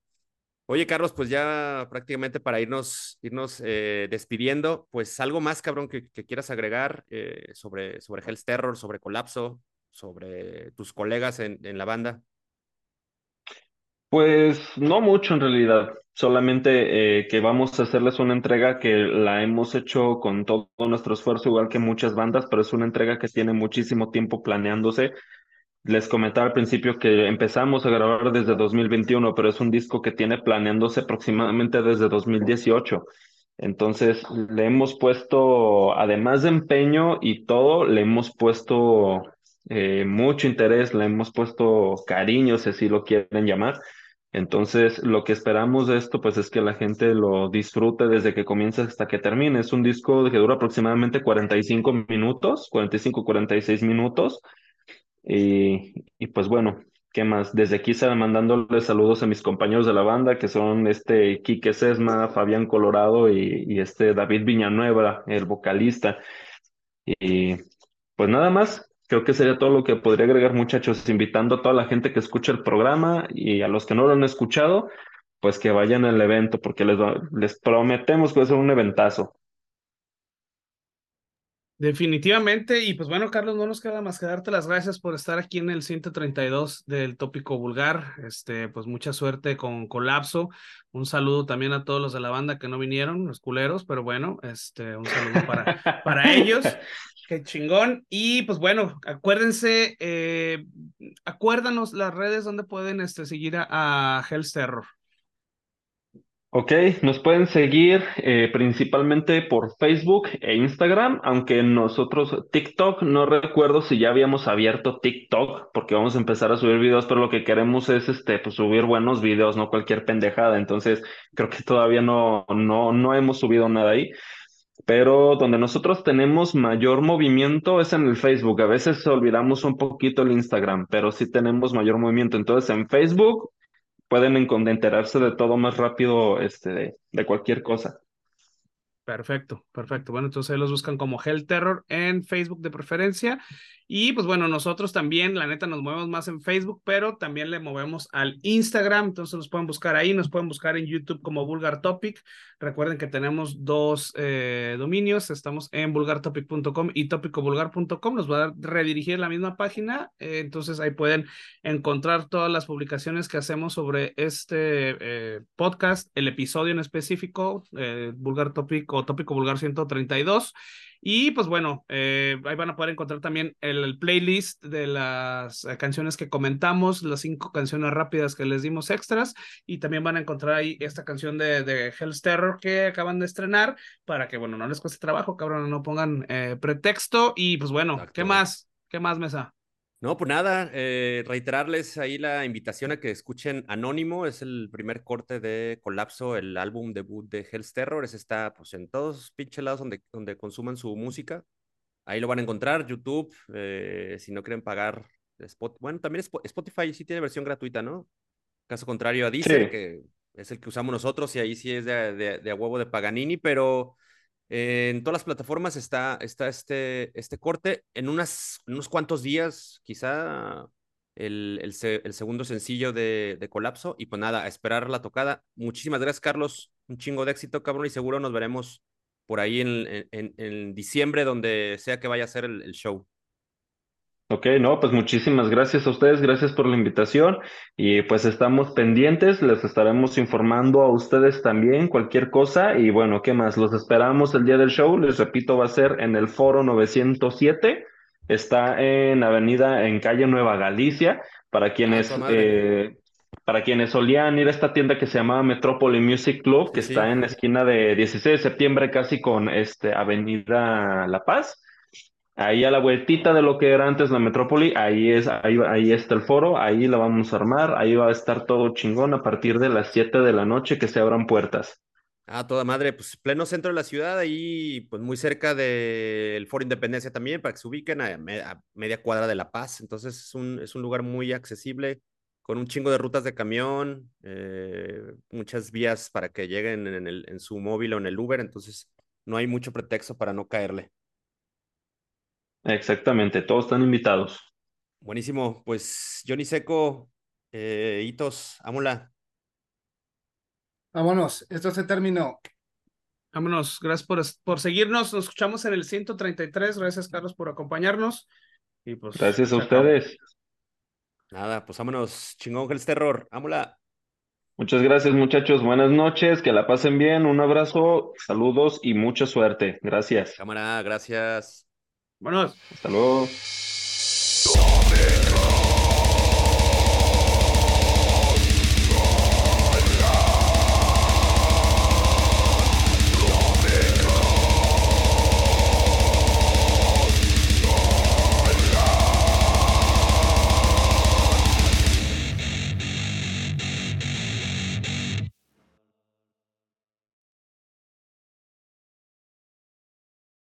Oye, Carlos, pues ya prácticamente para irnos, irnos eh, despidiendo, pues algo más, cabrón, que, quieras agregar eh, sobre, sobre Hell's Terror, sobre Colapso, sobre tus colegas en, en la banda. Pues no mucho en realidad, solamente eh, que vamos a hacerles una entrega que la hemos hecho con todo nuestro esfuerzo, igual que muchas bandas, pero es una entrega que tiene muchísimo tiempo planeándose. Les comentaba al principio que empezamos a grabar desde 2021, pero es un disco que tiene planeándose aproximadamente desde 2018. Entonces, le hemos puesto, además de empeño y todo, le hemos puesto eh, mucho interés, le hemos puesto cariño, si así lo quieren llamar. Entonces, lo que esperamos de esto, pues es que la gente lo disfrute desde que comienza hasta que termine. Es un disco que dura aproximadamente 45 minutos, 45, 46 minutos. Y, y pues bueno, ¿qué más? Desde aquí se mandándole saludos a mis compañeros de la banda, que son este Quique Sesma, Fabián Colorado y, y este David Villanueva, el vocalista. Y pues nada más, creo que sería todo lo que podría agregar, muchachos, invitando a toda la gente que escucha el programa y a los que no lo han escuchado, pues que vayan al evento, porque les, les prometemos que va a ser un eventazo. Definitivamente, y pues bueno, Carlos, no nos queda más que darte las gracias por estar aquí en el 132 del tópico vulgar. Este, pues mucha suerte con Colapso. Un saludo también a todos los de la banda que no vinieron, los culeros, pero bueno, este, un saludo para, para ellos. Qué chingón. Y pues bueno, acuérdense, eh, acuérdanos las redes donde pueden este, seguir a, a Hell's Terror. Ok, nos pueden seguir eh, principalmente por Facebook e Instagram, aunque nosotros TikTok, no recuerdo si ya habíamos abierto TikTok, porque vamos a empezar a subir videos, pero lo que queremos es este, pues, subir buenos videos, no cualquier pendejada. Entonces, creo que todavía no, no, no hemos subido nada ahí. Pero donde nosotros tenemos mayor movimiento es en el Facebook. A veces olvidamos un poquito el Instagram, pero sí tenemos mayor movimiento. Entonces, en Facebook pueden enterarse de todo más rápido este, de, de cualquier cosa. Perfecto, perfecto. Bueno, entonces ahí los buscan como Hell Terror en Facebook de preferencia. Y pues bueno, nosotros también, la neta, nos movemos más en Facebook, pero también le movemos al Instagram. Entonces nos pueden buscar ahí, nos pueden buscar en YouTube como Vulgar Topic. Recuerden que tenemos dos eh, dominios. Estamos en vulgartopic.com y topicovulgar.com. Nos va a redirigir la misma página. Eh, entonces ahí pueden encontrar todas las publicaciones que hacemos sobre este eh, podcast, el episodio en específico, Vulgar Topic o Tópico Vulgar 132. Y pues bueno, eh, ahí van a poder encontrar también el, playlist de las eh, canciones que comentamos, las cinco canciones rápidas que les dimos extras, y también van a encontrar ahí esta canción de, de Hell's Terror que acaban de estrenar, para que, bueno, no les cueste trabajo, cabrón, no pongan eh, pretexto. Y pues bueno, ¿qué más? ¿Qué más, Mesa? No, pues nada, eh, reiterarles ahí la invitación a que escuchen Anónimo, es el primer corte de Colapso, el álbum debut de Hell's Terror, está pues en todos pinches lados donde, donde consuman su música, ahí lo van a encontrar, YouTube, eh, si no quieren pagar, Spot, bueno, también Spotify sí tiene versión gratuita, ¿no? Caso contrario a Deezer, que es el que usamos nosotros y ahí sí es de, de, de a huevo de Paganini, pero en todas las plataformas está, este, este corte. En unos cuantos días, quizá el, segundo sencillo de, Colapso. Y pues nada, a esperar la tocada. Muchísimas gracias, Carlos. Un chingo de éxito, cabrón. Y seguro nos veremos por ahí en diciembre, donde sea que vaya a ser el show. Ok, no, pues muchísimas gracias a ustedes, gracias por la invitación y pues estamos pendientes, les estaremos informando a ustedes también cualquier cosa y bueno, ¿qué más? Los esperamos el día del show, les repito, va a ser en el foro 907, está en Avenida, en calle Nueva Galicia, para quienes... Eh, para quienes solían ir a esta tienda que se llamaba Metrópoli Music Club, que está en la esquina de 16 de septiembre, casi con este Avenida La Paz. Ahí a la vueltita de lo que era antes la metrópoli, ahí es, ahí, ahí está el foro, ahí la vamos a armar, ahí va a estar todo chingón a partir de las 7 de la noche que se abran puertas. Ah, toda madre, pues pleno centro de la ciudad, ahí pues muy cerca del Foro Independencia también, para que se ubiquen a, media cuadra de La Paz. Entonces es un, es un lugar muy accesible, con un chingo de rutas de camión, eh, muchas vías para que lleguen en, el, en su móvil o en el Uber, entonces no hay mucho pretexto para no caerle. Exactamente, todos están invitados. Buenísimo, pues Johnny Seco, eh, Hitos, ámula. Vámonos, esto se terminó. Vámonos, gracias por, por seguirnos, nos escuchamos en el 133, gracias Carlos por acompañarnos. Y pues, gracias a ustedes. Nada, pues vámonos, chingón el terror, ámula. Muchas gracias muchachos, buenas noches, que la pasen bien, un abrazo, saludos y mucha suerte. Gracias. Cámara, gracias. Vámonos. Hasta luego.